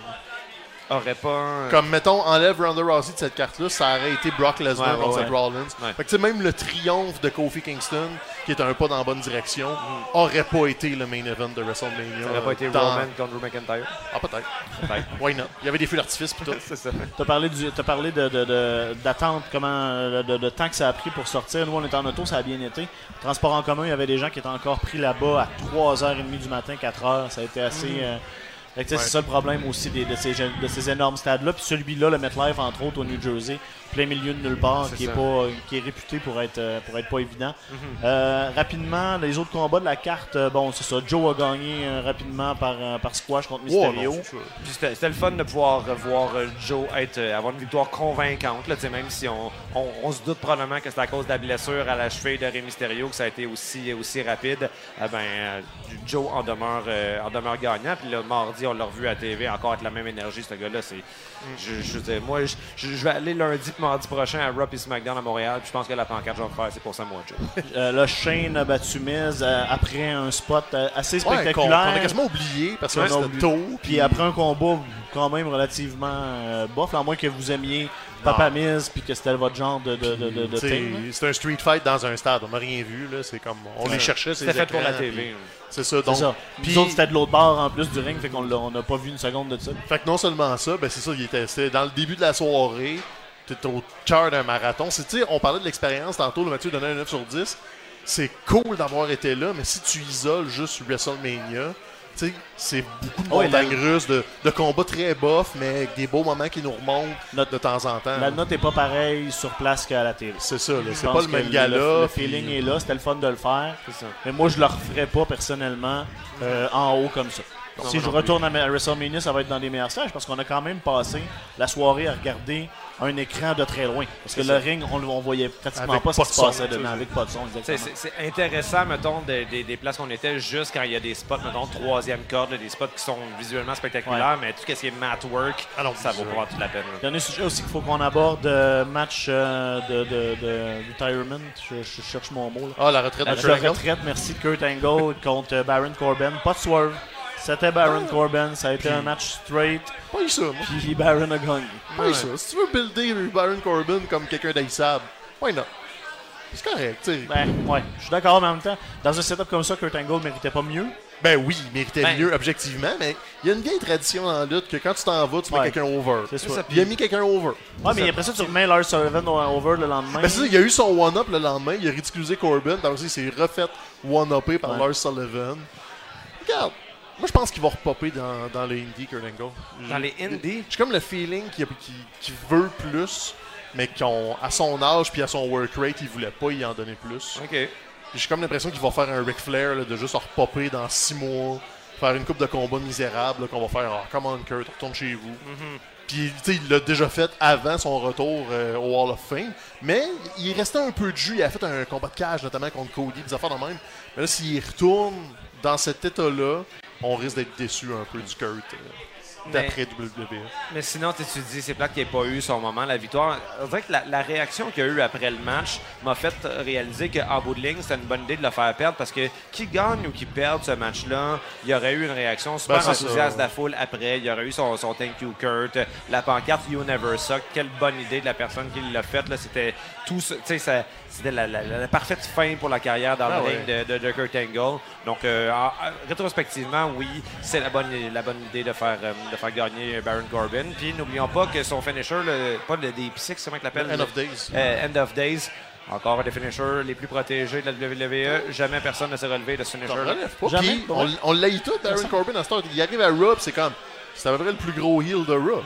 Aurait pas. un- Comme, mettons, enlève Ronda Rousey de cette carte-là, ça aurait été Brock Lesnar Ouais, ouais, contre ouais. Seth Rollins. Ouais. Fait que, tu sais, même le triomphe de Kofi Kingston, qui est un pas dans la bonne direction, Mm. aurait pas été le main event de WrestleMania. Ça aurait pas été dans- Roman contre Drew McIntyre. Ah, peut-être. Peut-être. Why not? Il y avait des feux d'artifice tout. c'est ça. T'as parlé, du, t'as parlé de, de- de- d'attente, comment, euh, de, de temps que ça a pris pour sortir. Nous, on était en auto, ça a bien été. Transport en commun, il y avait des gens qui étaient encore pris là-bas à 3h30 du matin, 4h. Ça a été assez. euh, Ouais. C'est ça le problème aussi des- de, ces, de ces énormes stades-là. Puis celui-là, le MetLife, entre autres, au New Jersey, plein milieu de nulle part, qui est, pas, qui est réputé pour être, euh, pour être pas évident. Euh, rapidement, les autres combats de la carte, euh, bon, c'est ça. Joe a gagné rapidement par, par squash contre Ouais, Mysterio. C'était le fun de pouvoir voir Joe être, avoir une victoire convaincante. Là, même si on, on- on se doute probablement que c'est à cause de la blessure à la cheville de Rey Mysterio que ça a été aussi, aussi rapide, eh ben, Joe en demeure, euh, en demeure gagnant. Puis le mardi, on l'a revu à TV, encore avec la même énergie, ce gars-là. C'est, je, je moi, je, je- je vais aller lundi mardi prochain à Raw et SmackDown à Montréal, puis je pense que la pancarte, je vais faire, c'est pour ça, moi, Joe. Euh, là, Shane a battu Miz euh, après un spot euh, assez Ouais, qu'on qu'on spectaculaire. a quasiment oublié parce que Ouais, on a c'était tôt. Puis après un combat quand même relativement euh, bof, à moins que vous aimiez Papa Miz puis que c'était votre genre de, de, de, de, là. C'est un street fight dans un stade. On n'a rien vu. là. C'est comme on les cherchait. C'était fait pour la TV. puis C'est ça. C'est Donc, ça. puis- Nous autres, c'était de l'autre bord en plus du ring, fait qu'on l'a- on n'a pas vu une seconde de ça. Fait que non seulement ça, ben c'est ça, il était, c'était dans le début de la soirée, t'es au cœur d'un marathon. C'est, tu on parlait de l'expérience tantôt, le Mathieu donnait un 9 sur 10. C'est cool d'avoir été là, mais si tu isoles juste WrestleMania, tu c'est beaucoup de Ouais, montagnes la- russes, de, de combats très bof, mais avec des beaux moments qui nous remontent de temps en temps. La note est pas pareille sur place qu'à la télé. C'est ça, c'est pas le même gala. Le, puis- feeling est là, c'était le fun de le faire. Ça. Mais moi, je le referais pas personnellement euh, en haut comme ça. Non, si je retourne à à WrestleMania, ça va être dans des meilleurs stages parce qu'on a quand même passé la soirée à regarder un écran de très loin. Parce que le ça. ring, on, on voyait pratiquement Avec pas ce qui se passait dedans, c'est- avec pas de son, C'est- intéressant, mettons, des, des- des places qu'on était juste quand il y a des spots, mettons, troisième corde, des spots qui sont visuellement spectaculaires, mais tout ce qui est mat work, Ah non, ça vaut pas toute la peine. là. Dernier sujet aussi qu'il faut qu'on aborde, euh, match euh, de, de, de retirement. Je, je cherche mon mot. Là. Ah, la retraite de Match de Kurt Angle. retraite, merci de Kurt Angle contre euh, Baron Corbin. Pas de swerve. C'était Baron Corbin. Ça a été un match straight. Pas eu ça, moi. Puis Baron a gagné. Pas eu ça. Si tu veux builder Baron Corbin comme quelqu'un d'haïssable, why not? C'est correct, tu sais. Ben, ouais, je suis d'accord, mais en même temps, dans un setup comme ça, Kurt Angle méritait pas mieux. Ben oui, il méritait Ben- mieux objectivement, mais il y a une vieille tradition dans la lutte que quand tu t'en vas, tu mets Ouais. quelqu'un over. C'est ça, Il a mis quelqu'un over. Ouais, mais après ça, tu remets Lars Sullivan over le lendemain. Ben c'est ça, il a eu son one-up le lendemain, il a ridiculisé Corbin, donc aussi il s'est refait one-upé par Ouais. Lars Sullivan. Regarde, moi je pense qu'il va repopper dans, dans le indie, Kurt Angle. Dans les indies, J'ai comme le feeling qu'il veut plus, mais qu'à son âge puis à son work rate, il voulait pas y en donner plus. OK. J'ai comme l'impression qu'il va faire un Ric Flair là, de juste repopper dans six mois, faire une coupe de combat misérable, qu'on va faire Ah, come on Kurt, retourne chez vous. Puis tu sais, il l'a déjà fait avant son retour euh, au Hall of Fame, mais il restait un peu de jus. Il a fait un combat de cage notamment contre Cody, des affaires de même. Mais là, s'il retourne dans cet état-là, on risque d'être déçu un peu du Kurt euh, d'après WWE. Mais sinon, tu tu dis, c'est plate qu'il n'ait pas eu son moment, la victoire? On dirait que la, la réaction qu'il y a eu après le match m'a fait réaliser qu'en bout de ligne, c'était une bonne idée de le faire perdre parce que qui gagne ou qui perd ce match-là, il y aurait eu une réaction super Ben, enthousiaste de la foule après. Il y aurait eu son, son thank you Kurt, la pancarte You Never Suck. Quelle bonne idée de la personne qui l'a faite. C'était tout C'était la, la- la parfaite fin pour la carrière dans Ah ouais. de, de, de Kurt Angle. Donc, euh, en- en- rétrospectivement, oui, c'est la bonne, la bonne idée de faire, euh, de faire gagner Baron Corbin. Puis, n'oublions pas que son finisher, le, pas le DP6, comment il l'appelle? End of Days. Euh, End of Days. Encore un des finishers les plus protégés de la WWE. Jamais personne ne s'est relevé de ce finisher. pas. Jamais, on, on l'a eu tout, Baron Corbin, à ce temps. Il arrive à Raw, c'est comme. C'est à peu près le plus gros heel de Raw.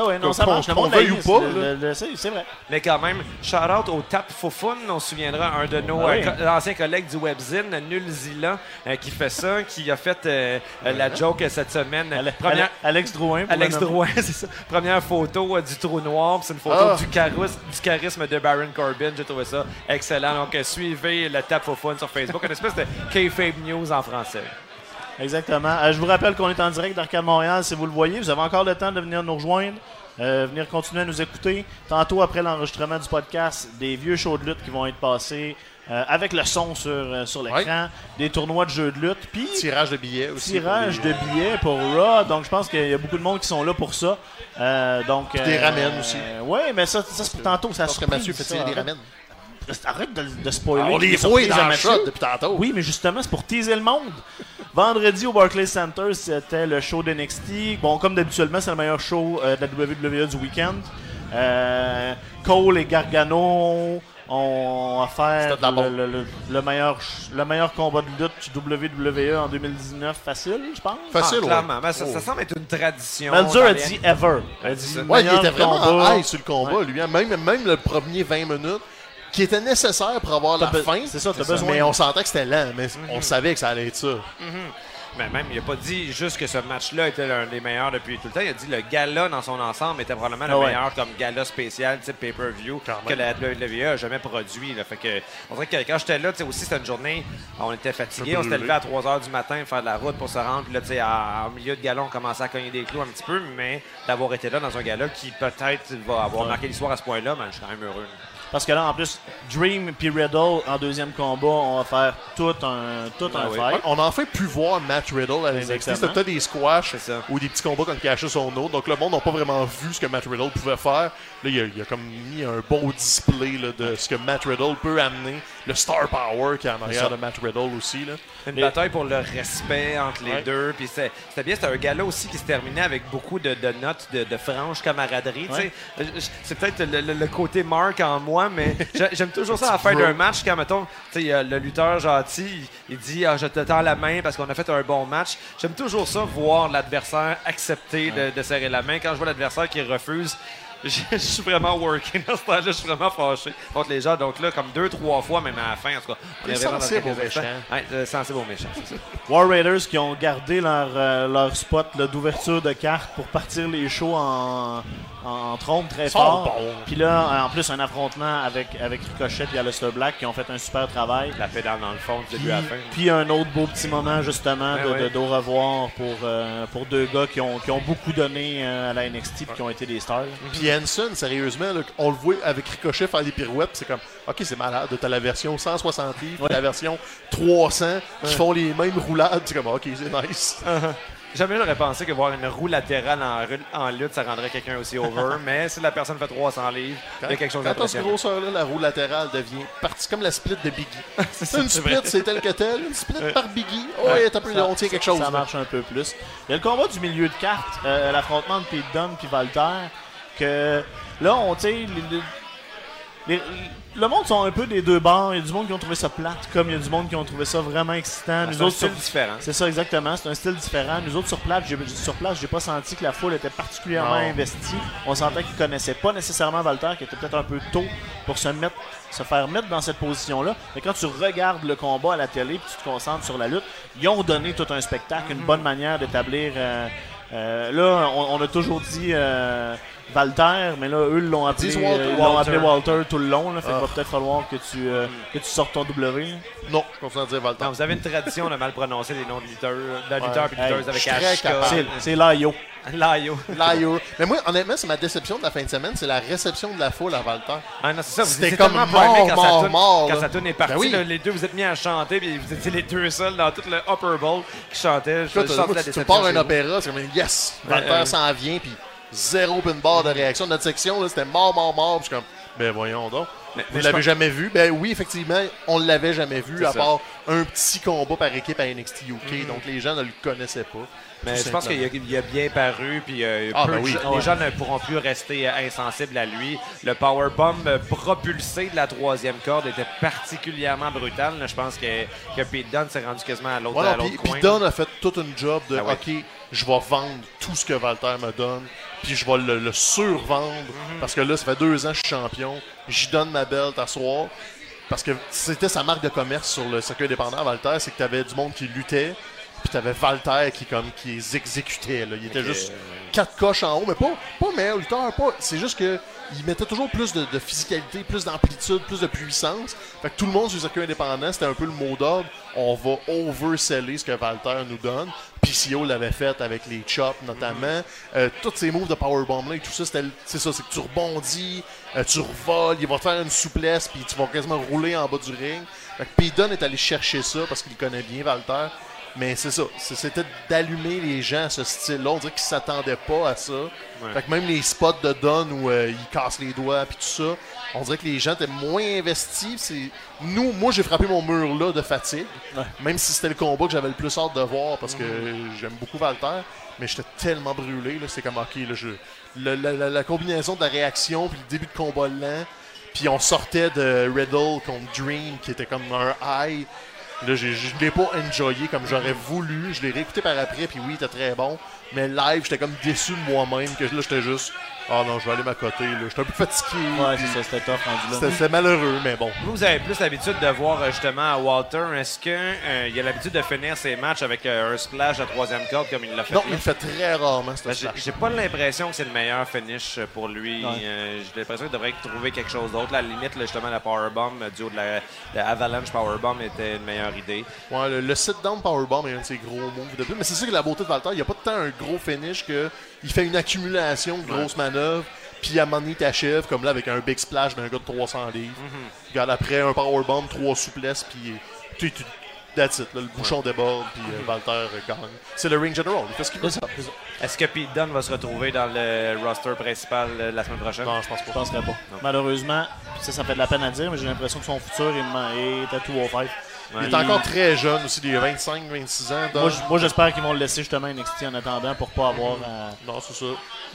Ah ouais, non, ça marche. Le qu'on monde ou pas, le- là. le- le- C'est c'est vrai. Mais quand même, shout-out au Tap Foufoun. On se souviendra, un de nos Ah oui. euh, co- anciens collègues du webzine, Nul Zilla, euh, qui fait ça, qui a fait euh, euh, la joke cette semaine. Ale- Première, Ale- Alex Drouin. pour Alex. Drouin, c'est ça. Première photo euh, du trou noir. C'est une photo Ah. du, charisme, du charisme de Baron Corbin. J'ai trouvé ça excellent. Donc, euh, suivez le Tap Foufoun sur Facebook. Une espèce de K-Fave News en français. Exactement. Euh, je vous rappelle qu'on est en direct d'Arcade Montréal. Si vous le voyez, vous avez encore le temps de venir nous rejoindre, euh, venir continuer à nous écouter. Tantôt, après l'enregistrement du podcast, des vieux shows de lutte qui vont être passés euh, avec le son sur, sur l'écran, des tournois de jeux de lutte, puis Tirage de billets aussi. tirage de billets pour Raw. Donc, je pense qu'il y a beaucoup de monde qui sont là pour ça. Donc, des ramènes aussi. Oui, mais ça, ça c'est pour tantôt. Ça que Mathieu fait tirer des ramènes. Arrête de, de spoiler. On les voit dans Mathieu. shot depuis tantôt. Oui, mais justement, c'est pour teaser le monde. Vendredi au Barclays Center, c'était le show d'NXT. Bon, comme d'habituellement, c'est le meilleur show euh, de la WWE du week-end. Euh, Cole et Gargano ont offert le, bombe. le- le- le meilleur, le meilleur combat de lutte WWE en 2019 facile, je pense? Facile, Ah, ouais. clairement. Ben, ça, Oh. ça semble être une tradition. Melzer a dit ever. Ouais, il était vraiment combat. high sur le combat, Ouais. lui. hein. Même, même le premier 20 minutes, qui était nécessaire pour avoir la fin. c'est ça, t'as besoin Mais on sentait que c'était lent, mais on savait que ça allait être ça. Mais même, il a pas dit juste que ce match-là était l'un des meilleurs depuis tout le temps. Il a dit le gala dans son ensemble était probablement le Ah ouais. meilleur comme gala spécial, type pay-per-view, que la WWE a jamais produit. Là. Fait que, on dirait que quand j'étais là, tu sais, aussi, c'était une journée, on était fatigués. Un On s'était levé à 3 h du matin faire de la route pour se rendre. Puis là, tu sais, à- au milieu de gala, on commençait à cogner des clous un petit peu. Mais d'avoir été là dans un gala qui peut-être va avoir Ouais. marqué l'histoire à ce point-là, ben, je suis quand même heureux. Parce que là, en plus, Dream puis Riddle, en deuxième combat, on va faire tout un, tout Ah un oui. fight. On a enfin pu voir Matt Riddle à l'NXT. C'était peut-être des squash ou des petits combats contre Cassius Ohno. Donc le monde n'a pas vraiment vu ce que Matt Riddle pouvait faire. Là, il a, il a comme mis un beau display là, de ce que Matt Riddle peut amener. Le star power qu'il y a en arrière de Matt Riddle aussi. Là. Une Mais- bataille pour le respect entre les Ouais. deux. Puis c'est- c'était bien, c'était un gala aussi qui se terminait avec beaucoup de, de notes de, de franche camaraderie. Euh, C'est peut-être le, le- le côté Mark en moi, mais j'ai- j'aime toujours ça à la fin d'un match quand, mettons, le lutteur gentil, il, il dit ah, Je te tends la main parce qu'on a fait un bon match. J'aime toujours ça, voir l'adversaire accepter de, de serrer la main. Quand je vois l'adversaire qui refuse, je, suis vraiment working à ce temps-là, je suis vraiment fâché contre les gens. Donc là, comme deux, trois fois, même à la fin, en tout cas, on est vraiment sensible quelques aux méchants. Ouais, euh, sensible aux méchants, c'est ça. War Raiders qui ont gardé leur, euh, leur spot d'ouverture de carte pour partir les shows en, en trompe très sont fort. bons. Puis là, en plus, un affrontement avec, avec Ricochet et Aleister Black qui ont fait un super travail. La pédale dans le fond du début à la fin. puis un autre beau petit moment justement Ouais, de, ouais. de- d'au revoir pour, euh, pour deux gars qui ont, qui ont beaucoup donné euh, à la NXT et qui ont été des stars. Puis Hanson, sérieusement, là, on le voit avec Ricochet faire des pirouettes. C'est comme, ok, c'est malade. T'as la version 160 livres, Ouais. la version 300 qui font les mêmes roulades. C'est comme, ok, c'est nice. Jamais j'aurais pensé que voir une roue latérale en, lutte, ça rendrait quelqu'un aussi over. mais si la personne fait 300 livres, il y a quelque chose Quand t'as ce grosseur-là, la roue latérale devient partie comme la split de Biggie. ça, une c'est split, c'est tel que tel. Une split par Biggie. Oh, ouais, t'as peu, on tient quelque chose. Ça marche un peu plus. Il y a le combat du milieu de carte, euh, l'affrontement de Pete Dunne puis Walter, que là, on, tu sais, les- les- les- le monde sont un peu des deux bords. Il y a du monde qui ont trouvé ça plate, comme il y a du monde qui ont trouvé ça vraiment excitant. Nous C'est un style sur- différent. c'est ça exactement, c'est un style différent. Nous autres sur place, j'ai, sur place, j'ai pas senti que la foule était particulièrement Non. investie. On sentait qu'ils connaissaient pas nécessairement Walter, qui était peut-être un peu tôt pour se mettre, se faire mettre dans cette position-là. Mais quand tu regardes le combat à la télé, puis tu te concentres sur la lutte, ils ont donné tout un spectacle, une bonne manière d'établir. euh, euh, là, on, on a toujours dit euh, Walter, mais là, eux l'ont appelé, Walter. euh, ils l'ont Walter. appelé Walter tout le long. Là, fait qu'il Ah. va peut-être falloir que tu, euh, que tu sortes ton W. Non, je continue à dire Valter. Non, vous avez une tradition de mal prononcer les noms de lutteurs, de lutteurs et de Hey, lutteuses avec je capable. C'est, c'est Laio. Laio. Liar. Mais moi, honnêtement, c'est ma déception de la fin de semaine, c'est la réception de la foule à Valter. Ah non, c'est ça, vous C'était comme mort, quand, mort, sa mort, quand sa tune est partie. Ben oui. là, les deux, vous êtes mis à chanter, puis vous étiez les deux seuls dans tout le Upper Bowl qui chantaient. Je, je sens la tu, pars un opéra, c'est comme yes, Valter ouais. s'en vient, puis zéro pin bar de réaction. Notre section, là, c'était mort, mort, mort. Puis je suis comme, ben voyons donc. Mais- Vous l'avez jamais vu? Ben oui, effectivement, on l'avait jamais vu, à ça. part un petit combat par équipe à NXT UK. Mm-hmm. Donc les gens ne le connaissaient pas. Mais je pense qu'il a, bien paru, puis euh, Ah, peu ben de oui. Ah les ouais. gens ne pourront plus rester euh, insensibles à lui. Le powerbomb propulsé de la troisième corde était particulièrement brutal. Je pense que, que Pete Dunne s'est rendu quasiment à l'autre puis, coin. puis Don a fait toute une job de Ah ouais. OK, je vais vendre tout ce que Valter me donne, puis je vais le, le survendre Mhm. parce que là, ça fait deux ans que je suis champion. J'y donne ma belt à soir. Parce que c'était sa marque de commerce sur le circuit indépendant, Valter, c'est que tu avais du monde qui luttait, puis tu avais Valter qui, comme, qui les exécutait. là. Il était juste quatre coches en haut, mais pas, pas meilleur lutteur, pas. C'est juste que il mettait toujours plus de, de physicalité, plus d'amplitude, plus de puissance. Fait que tout le monde sur le circuit indépendant, c'était un peu le mot d'ordre. On va overseller ce que Valter nous donne. PCO l'avait fait avec les chops notamment. Euh, tous ces moves de powerbomb là et tout ça, c'était c'est ça, c'est que tu rebondis, euh, tu revoles, il va te faire une souplesse, puis tu vas quasiment rouler en bas du ring. Fait que est allé chercher ça parce qu'il connaît bien Valter. Mais c'est ça, c'était d'allumer les gens à ce style-là. On dirait qu'ils s'attendaient pas à ça. Fait que même les spots de Don où euh, il casse les doigts puis tout ça, on dirait que les gens étaient moins investis. Nous, moi j'ai frappé mon mur là de fatigue, Ouais. même si c'était le combat que j'avais le plus hâte de voir parce que j'aime beaucoup Valter, mais j'étais tellement brûlé là, c'est comme ok là, je, le- la, la- la combinaison de la réaction puis le début de combat lent, puis on sortait de Riddle contre Dream qui était comme un high. Là, je l'ai pas enjoyé comme j'aurais voulu. Je l'ai réécouté par après, puis oui, était très bon. Mais live, j'étais comme déçu de moi-même, que là, j'étais juste, ah non, je vais aller m'accoter, là. J'étais un peu fatigué. Ouais, puis c'est ça, c'était tough rendu là. c'était malheureux, mais bon. Vous, vous avez plus l'habitude de voir euh, justement à Walter. Est-ce qu'il il a l'habitude de finir ses matchs avec euh, un splash à troisième corde comme il l'a fait Non, là? il le fait très rarement, ce Ben, j'ai- pas l'impression que c'est le meilleur finish euh, pour lui. Euh, J'ai l'impression qu'il devrait trouver quelque chose d'autre. À la limite, là, justement, la powerbomb euh, du haut de la, la Avalanche Powerbomb était une meilleure idée. Ouais, le, le sit-down powerbomb est un de ses gros moves de plus. Mais c'est ça que la beauté de Valter, il n'y a pas tant un gros finish que il fait une accumulation de grosses manœuvres. Puis à un moment donné, il t'achève, comme là, avec un big splash d'un gars de 300 livres. Regarde, après un powerbomb, trois souplesses, puis tu, tu, that's it. là, le bouchon déborde, puis euh, Valter euh, gagne. C'est le ring general. Il fait ce qu'il veut. Est-ce que Pete Dunne va se retrouver dans le roster principal euh, la semaine prochaine? Non, je pense Je pas. penserais pas. Malheureusement, ça, ça fait de la peine à dire, mais j'ai l'impression que son futur est, ma- est à tout au fait. Il est encore très jeune aussi, il a 25, 26 ans. Moi, j'espère qu'ils vont le laisser justement NXT en attendant pour pas avoir. à- Non, c'est ça.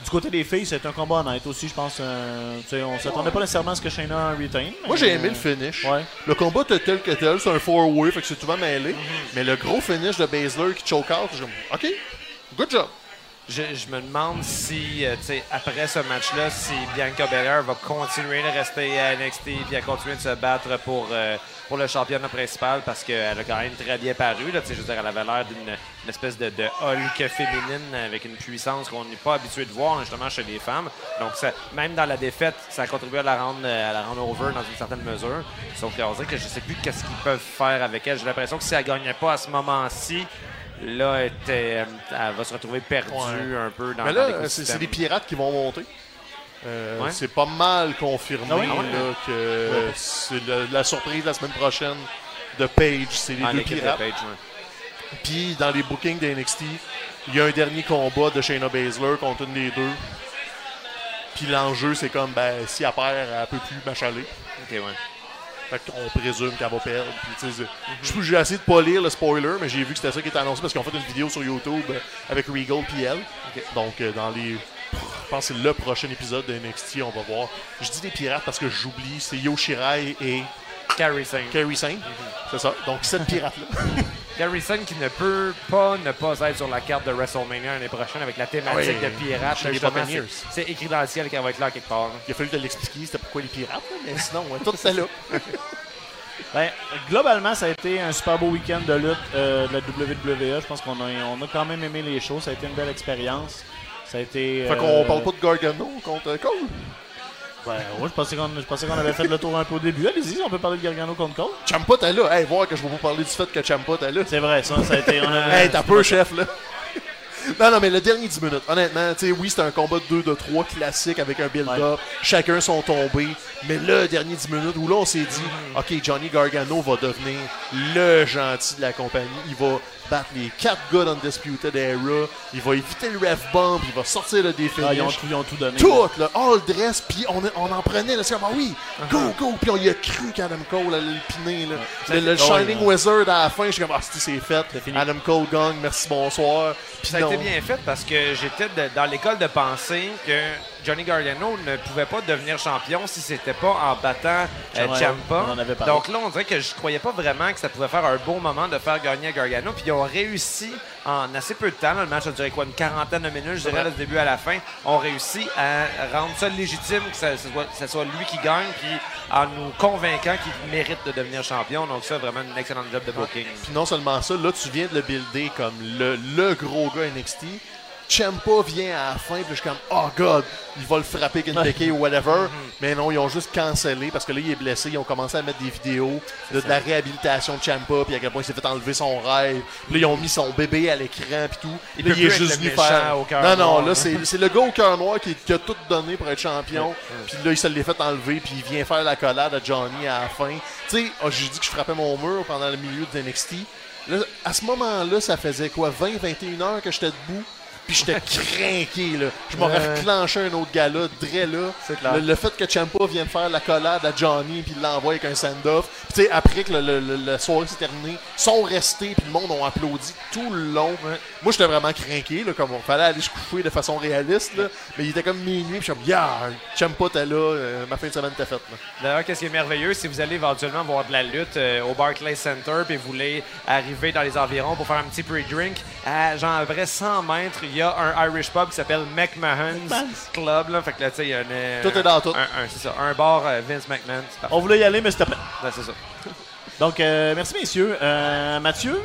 Du côté des filles, c'est un combat honnête aussi, je pense. euh, tu sais, on s'attendait pas nécessairement à ce que Shayna retain. Moi, j'ai aimé euh, le finish. Ouais. Le combat était tel que tel, c'est un four-way, fait que c'est souvent mêlé. Mais le gros finish de Baszler qui choke out, j'ai comme, OK, good job. Je, je me demande si, euh, après ce match-là, si Bianca Belair va continuer de rester à NXT et à continuer de se battre pour, euh, pour le championnat principal parce qu'elle a quand même très bien paru. Là, je veux dire, elle avait l'air d'une une espèce de, de Hulk féminine avec une puissance qu'on n'est pas habitué de voir justement chez les femmes. Donc, ça, même dans la défaite, ça a contribué à la rendre, à la rendre over dans une certaine mesure. Sauf qu'on dirait que je sais plus qu'est-ce qu'ils peuvent faire avec elle. J'ai l'impression que si elle gagnait pas à ce moment-ci, là, elle, était- euh, elle va se retrouver perdue Ouais. un peu dans Mais là, c'est des pirates qui vont monter. Euh, Ouais. C'est pas mal confirmé Ah oui? là, que c'est la surprise la semaine prochaine de Page. C'est les En deux de pirates. Puis dans les bookings de NXT, il y a un dernier combat de Shayna Baszler contre une des deux. Puis l'enjeu, c'est comme, ben, si elle perd, elle peut plus m'achaler. Ok, ouais. Fait qu'on présume qu'elle va perdre. Puis, c'est- je- J'ai essayé de pas lire le spoiler, mais j'ai vu que c'était ça qui était annoncé parce qu'ils ont fait une vidéo sur YouTube avec Regal PL. Donc, euh, dans les. Je pense que c'est le prochain épisode de NXT, on va voir. Je dis des pirates parce que j'oublie, c'est Yoshirai et Carrie Sane. Kerry Saint. C'est ça. Donc, sept pirates-là. Carrie Sane qui ne peut pas ne pas être sur la carte de WrestleMania l'année prochaine avec la thématique Oui. de pirates. C'est- écrit dans le ciel qu'elle va être là quelque part. Il a fallu te l'expliquer, c'était pourquoi les pirates, mais sinon, ouais, tout ça là. Ben, globalement, ça a été un super beau week-end de lutte euh, de la WWE. Je pense qu'on a, on a quand même aimé les shows. Ça a été une belle expérience. Ça a été. Fait qu'on euh, parle pas de Gargano contre Cole? Ben, ouais, je pensais qu'on avait fait le tour un peu au début. Allez-y, on peut parler de Gargano contre Cole. Champa, t'es là. Hey, voir que je vais vous parler du fait que Champa, t'es là. C'est vrai, ça, ça a été. On a, Hey, t'as peu, chef, là. Non, non, mais le dernier 10 minutes, honnêtement, tu sais, oui, c'était un combat de 2 de 3 classique avec un build-up. Chacun sont tombés. Mais le dernier 10 minutes où là, on s'est dit, OK, Johnny Gargano va devenir le gentil de la compagnie. Il va battre les 4 gars d'Undisputed Era. Il va éviter le ref bump. Il va sortir le défi. Ah, ils, ont tout, ils ont tout donné. Tout, là, all dress, puis on, on en prenait, là, c'est comme, ah oui, go, go, puis on y a cru qu'Adam Cole allait le piner, là. Le, le Shining ouais. Wizard à la fin, je suis comme, ah, c'est c'est fait. fini. Adam Cole gagne, merci, bonsoir. Puis Ça a été bien fait parce que j'étais dans l'école de pensée que Johnny Gargano ne pouvait pas devenir champion si c'était pas en battant euh, Ciampa. Donc là, on dirait que je croyais pas vraiment que ça pouvait faire un beau moment de faire gagner Gargano. Puis ils ont réussi en assez peu de temps. là, le match a duré quoi, une quarantaine de minutes, je dirais, du début à la fin. On réussi à rendre ça légitime, que ça, ça soit, que ça soit lui qui gagne, puis en nous convainquant qu'il mérite de devenir champion. Donc ça, vraiment une excellente job de booking. Puis non seulement ça, là, tu viens de le builder comme le, le gros gars NXT. Champa vient à la fin, puis je suis comme, oh god, il va le frapper avec une béquille ou whatever. Mais non, ils ont juste cancellé parce que là, il est blessé. Ils ont commencé à mettre des vidéos de, de la réhabilitation de Champa, puis à quel point il s'est fait enlever son rêve. Puis là, ils ont mis son bébé à l'écran, puis tout. Il là, il est juste venu faire. au cœur non, non, noir. là, c'est c'est le gars au cœur noir qui, qui a tout donné pour être champion. Puis là, il se l'est fait enlever, puis il vient faire la collade à Johnny à la fin. Tu sais, oh, j'ai dit que je frappais mon mur pendant le milieu de NXT. Là, à ce moment-là, ça faisait quoi, 20, 21 heures que j'étais debout. Puis j'étais craqué, là. Je m'aurais Ouais. reclenché un autre gars là, Dre là. Le, le fait que Champa vienne faire la collade à Johnny puis l'envoie avec un send-off. Puis tu sais, après que le, le- le- la soirée s'est terminée, ils sont restés puis le monde ont applaudi tout le long. Moi, j'étais vraiment craqué, là, comme on fallait aller se coucher de façon réaliste, là. Mais il était comme minuit, puis je suis comme, yeah, Champa t'es là, euh, ma fin de semaine était faite, là. D'ailleurs, qu'est-ce qui est merveilleux, si vous allez éventuellement voir de la lutte euh, au Barclays Center, puis vous voulez arriver dans les environs pour faire un petit pre-drink, à genre à vrai 100 mètres, il y a un Irish pub qui s'appelle McMahon's Club. Là. Fait que là, tu sais, il y a un, euh, Tout est dans tout. Un, un- c'est ça, un bar euh, Vince McMahon. On voulait y aller, mais c'était pas. C'est ça. Donc, euh, merci, messieurs. Euh, Mathieu,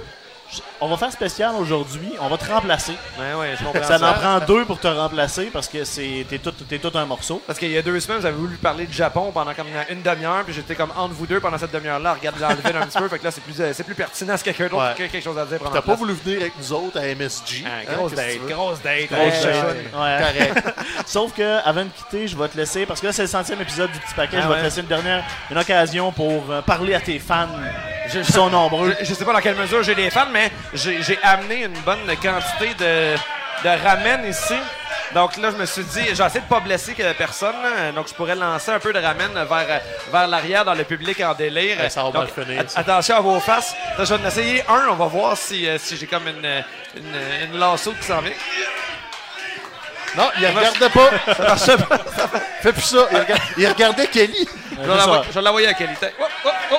on va faire spécial aujourd'hui. On va te remplacer. Ouais, ouais, je comprends Ça ça. en prend deux pour te remplacer parce que c'est t'es tout, tout un morceau. Parce qu'il y a deux semaines, vous avez voulu parler du Japon pendant comme une, une demi-heure, puis j'étais comme entre vous deux pendant cette demi-heure-là, regarde l'enlever un petit peu. Fait que là, c'est plus, euh, c'est plus pertinent si quelqu'un d'autre Ouais. a quelque chose à dire. T'as pas voulu venir avec nous autres à MSG. Ah, hein, grosse date, grosse date. Grosse date. ouais. Correct. Sauf que avant de quitter, je vais te laisser parce que là c'est le centième épisode du petit paquet. Ah je vais ouais. te laisser une dernière une occasion pour euh, parler à tes fans. qui sont nombreux. Je, je sais pas dans quelle mesure j'ai des fans, mais j'ai j'ai amené une bonne quantité de, de ramen ici. Donc là, je me suis dit, j'ai essayé de pas blesser que personne, là. donc je pourrais lancer un peu de ramen vers, vers l'arrière dans le public en délire. Ouais, ça va Donc, mal finir, ça. Attention à vos faces. Là, je vais en essayer un, on va voir si, euh, si j'ai comme une, une, une lasso qui s'en vient. Non, il regardait pas. Ça marche pas. Fais plus ça. Il, rega- il regardait Kelly. Je vais l'envoyer- à qualité. Oh, oh, oh.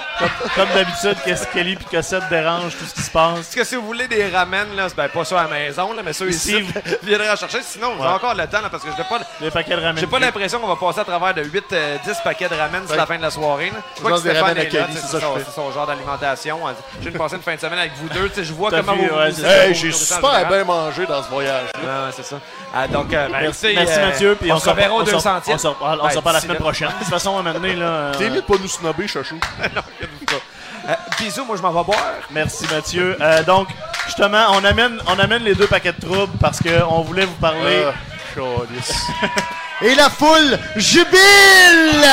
Comme d'habitude, qu'est-ce que Kelly et Cossette dérangent tout ce qui se passe? Est-ce que si vous voulez des ramen, là, c'est ben, pas ça à la maison, là, mais ceux ici, vous viendrez en chercher. Sinon, vous avez encore le temps, là, parce que je n'ai pas, Les paquets de ramen. J'ai pas l'impression qu'on va passer à travers de 8, 10 paquets de ramen sur la fin de la soirée. là. Je vois Genre que Stéphane ramen est Kelly, c'est ça son, c'est son genre d'alimentation. Je viens de passer une fin de semaine avec vous deux. tu sais, Je vois comment vu, vous ouais, vous c'est vous- Hey, vous- j'ai super bien mangé dans ce voyage. Ouais, ouais, c'est ça. Ah, donc, euh, ben, Merci, merci euh, Mathieu. Puis on, on, se reverra au on se- 200 On se reparle Ben, la semaine prochaine. De toute façon, à un moment donné, là. euh, T'es mieux de pas nous snobber, chachou. Euh, bisous, moi je m'en vais boire. Merci Mathieu. Euh, donc, justement, on amène, on amène les deux paquets de troubles parce qu'on voulait vous parler. Câlisse. Et la foule jubile!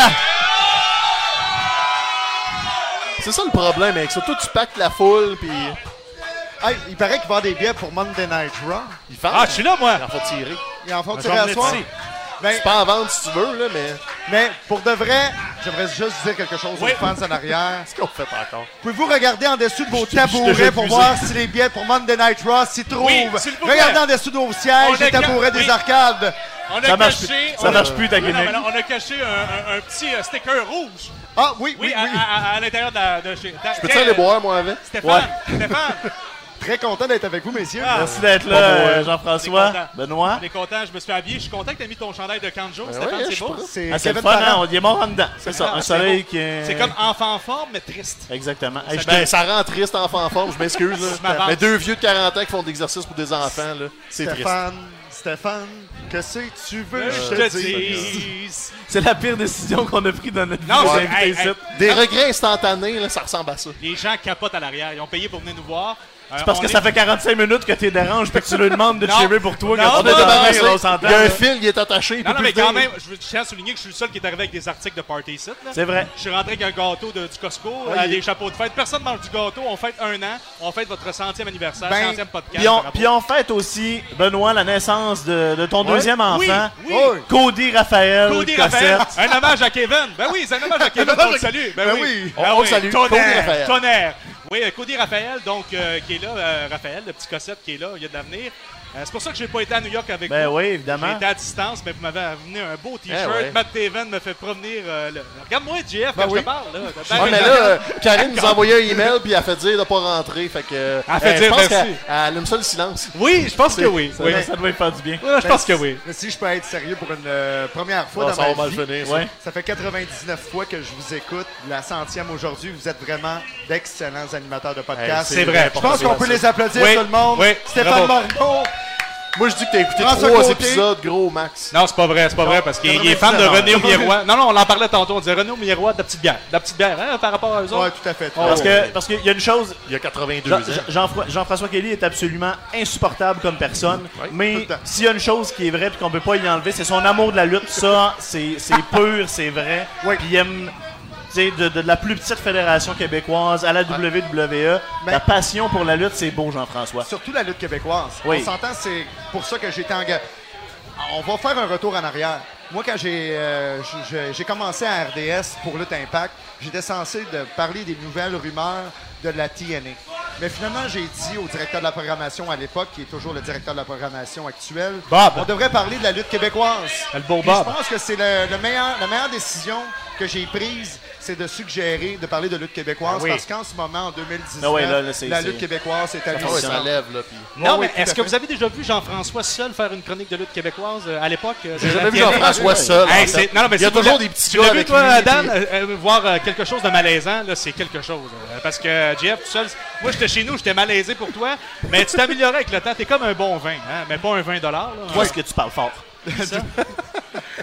C'est ça le problème avec ça. Toi, tu pactes la foule, puis Hey, il paraît qu'il avoir des billets pour Monday Night Raw. il fait. Ah, je suis là, moi! Il en faut tirer. Ils en font Je tirer à soir. Ben, Tu peux en vendre si tu veux, là, mais mais pour de vrai, j'aimerais juste dire quelque chose Oui. aux fans en arrière. qu'est-ce qu'on fait encore? Pouvez-vous regarder en dessous de vos je tabourets pour voir si les billets pour Monday Night Raw s'y trouvent? Oui. Regardez en dessous de vos sièges, les tabourets oui. des arcades. On a Ça marche caché. plus. Ça marche plus, ta on a caché un, un- un petit euh, sticker rouge. Ah oui, Oui, oui, à, oui. à- à- à l'intérieur de la. De chez, dans- Peux-tu aller boire, moi, avec? Stéphane, Stéphane, Très content d'être avec vous, messieurs. Ah. Merci d'être là, euh, est Jean-François. Benoît. on est content, je me suis habillé. Je suis content que tu aies mis ton chandail de Kanjo. Ben Stéphane, ouais, c'est beau. C'est Ah, c'est le fun, hein? Parent. On y est mort en dedans. C'est ça, un c'est soleil beau. qui est. C'est comme enfant en forme, mais triste. Exactement. Hey, Ça Ben, rend triste, enfant en forme, je m'excuse. Mais deux vieux de 40 ans qui font de l'exercice pour des enfants, là, c'est triste. Stéphane, Stéphane, que c'est que tu veux je te dise? C'est la pire décision qu'on a prise dans notre vie. Non, hey, hey. Des regrets instantanés, là, ça ressemble à ça. Les gens capotent à l'arrière. Ils ont payé pour venir nous voir. Euh, C'est parce on que est- ça fait 45 minutes que t'es dérange puis que tu lui demandes de cheerer pour toi Non, quand on non, On on. Il y a un fil, il est attaché, Non, non, mais quand même, je, tiens à souligner que je suis le seul qui est arrivé avec des articles de Party Sit. là. C'est vrai. Je suis rentré avec un gâteau de, du Costco, euh, des chapeaux de fête. Personne mange du gâteau. On fête un an. On fête votre centième anniversaire, Ben, centième podcast. Puis on, puis on fête aussi, Benoît, la naissance de, de ton deuxième enfant, Oui, oui. Cody Raphaël Cody Cossette. Raphaël, un hommage à Kevin. Ben oui, c'est un hommage à Kevin, on le salue. Ben, Ben oui. oui. Ben On le salue. Cody Tonnerre, Raphaël. tonnerre. Oui, euh, Cody Raphaël, donc, euh, qui est là, euh, Raphaël, le petit Cossette qui est là, il y a de l'avenir. Euh, c'est pour ça que j'ai pas été à New York avec Ben vous. oui, évidemment. été à distance, mais vous m'avez amené un beau t-shirt. Eh ouais. Matt Taven me fait provenir. euh, le- Regarde-moi, JF, quand Ben je oui. te parle. Là. Ouais, mais là, euh, Karine nous a envoyé un email puis elle a fait dire de pas rentrer. Fait que. euh, Elle a fait euh, dire je pense merci. qu'elle elle aime ça le silence. Oui, je pense que oui. Ça, oui. ça doit faire du bien. Ouais, je pense que oui. Mais si je peux être sérieux pour une euh, première fois dans ça va ma mal vie, finir. ça. Ouais. ça fait 99 fois que je vous écoute. La centième aujourd'hui, vous êtes vraiment d'excellents animateurs de Hey, podcast. C'est vrai. je pense qu'on peut les applaudir Oui, tout le monde. oui, Stéphane bravo. Morneau, Moi, je dis que t'as écouté trois épisodes, gros max. Non, c'est pas vrai, c'est pas vrai, parce qu'il il est fan de 99 René miroir. Non, non, on en parlait tantôt, on disait René au miroir de la petite bière. De la petite bière, hein, par rapport à eux Ouais, autres. tout à fait. Parce que parce qu'il y a une chose, Il y a 82 Jean- ans. Jean- Jean- Jean-François Kelly est absolument insupportable comme personne. Ouais, mais s'il y a une chose qui est vraie et qu'on peut pas y enlever, c'est son amour de la lutte. Ça, c'est c'est pur, c'est vrai. Oui. Puis il aime. De, de la plus petite fédération québécoise à la WWE, Mais- la passion pour la lutte, c'est beau, Jean-François. Surtout la lutte québécoise. Oui. On s'entend, c'est pour ça que j'ai été engagé. On va faire un retour en arrière. Moi, quand j'ai euh, commencé à RDS pour Lutte Impact, j'étais censé de parler des nouvelles rumeurs de la TNA. Mais finalement, j'ai dit au directeur de la programmation à l'époque, qui est toujours le directeur de la programmation actuel, Bob. on devrait parler de la lutte québécoise. Le beau Bob. Je pense que c'est la meilleure décision que j'ai prise, c'est de suggérer de parler de lutte québécoise Ah oui. parce qu'en ce moment, en 2019, Ah ouais, là, là, c'est- la lutte québécoise est ouais, ça hallucinante. lève, là. Puis... Non, oui, mais à est-ce que vous avez déjà vu Jean-François seul faire une chronique de lutte québécoise euh, à l'époque? euh, J'ai jamais vu? Jean-François seul. Hey, non, non, mais Il y a toujours des petits Tu gars l'as vu, avec toi, lui, Dan, euh, voir euh, quelque chose de malaisant, là, c'est quelque chose. parce que Jeff, tout seul, moi, j'étais chez nous, j'étais malaisé pour toi, mais tu t'améliorais avec le temps. T'es comme un bon vin, hein, mais pas un 20 là. Toi, est-ce que tu parles fort?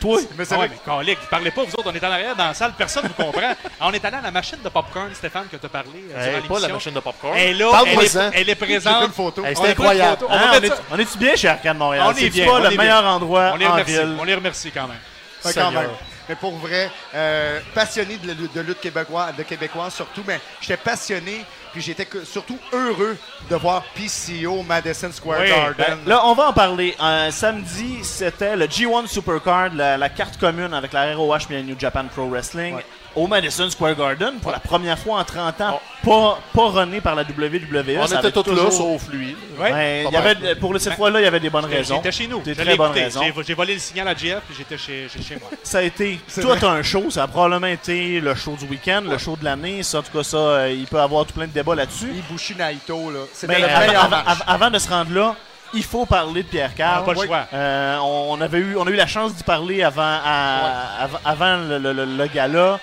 Toi? Mais c'est Ah ouais, vrai mais calique, vous parlez pas, vous autres, on est en arrière dans la salle, personne ne vous comprend. Ah, on est allé à la machine de popcorn, Stéphane, que tu as parlé euh, durant pas la machine de popcorn. Elle est là, elle est, elle est présente. une photo. Hey, On C'était a pris une incroyable. photo. On Hein, est- est-tu bien chez Arcade Montréal? On est bien, pas on le est bien. meilleur endroit On les en remercie. ville? On les remercie quand même. Ouais, quand même. Mais pour vrai, euh, passionné de, lutte- de lutte québécoise, de québécois surtout, mais j'étais passionné, puis j'étais surtout heureux de voir PCO Madison Square Oui, Garden. Ben, là, on va en parler. Euh, samedi, c'était le G1 Supercard, la, la carte commune avec la ROH et New Japan Pro Wrestling, Ouais. Au Madison Square Garden pour la première fois en 30 ans. Pas, pas runné par la WWE. On ça était avait tous là, toujours- sauf lui. Ouais. Ouais, il y avait, pour cette fois-là, il y avait des bonnes raisons. J'étais chez nous. Des Je très l'ai bonnes écouté. raisons. J'ai- J'ai volé le signal à JF puis j'étais chez, chez, chez moi. Ça a été. Toi, t'as un show. Ça a probablement été le show du week-end, le show de l'année. Ça, en tout cas, ça, euh, il peut y avoir tout plein de débats là-dessus. Ibushi Naito, là. C'était Mais le avant, meilleur avant- match. avant- avant de se rendre là, il faut parler de Pierre On Carl. n'a pas le choix. Euh, on, avait eu, on a eu la chance d'y parler avant, à- avant, avant le, le- le- le gala.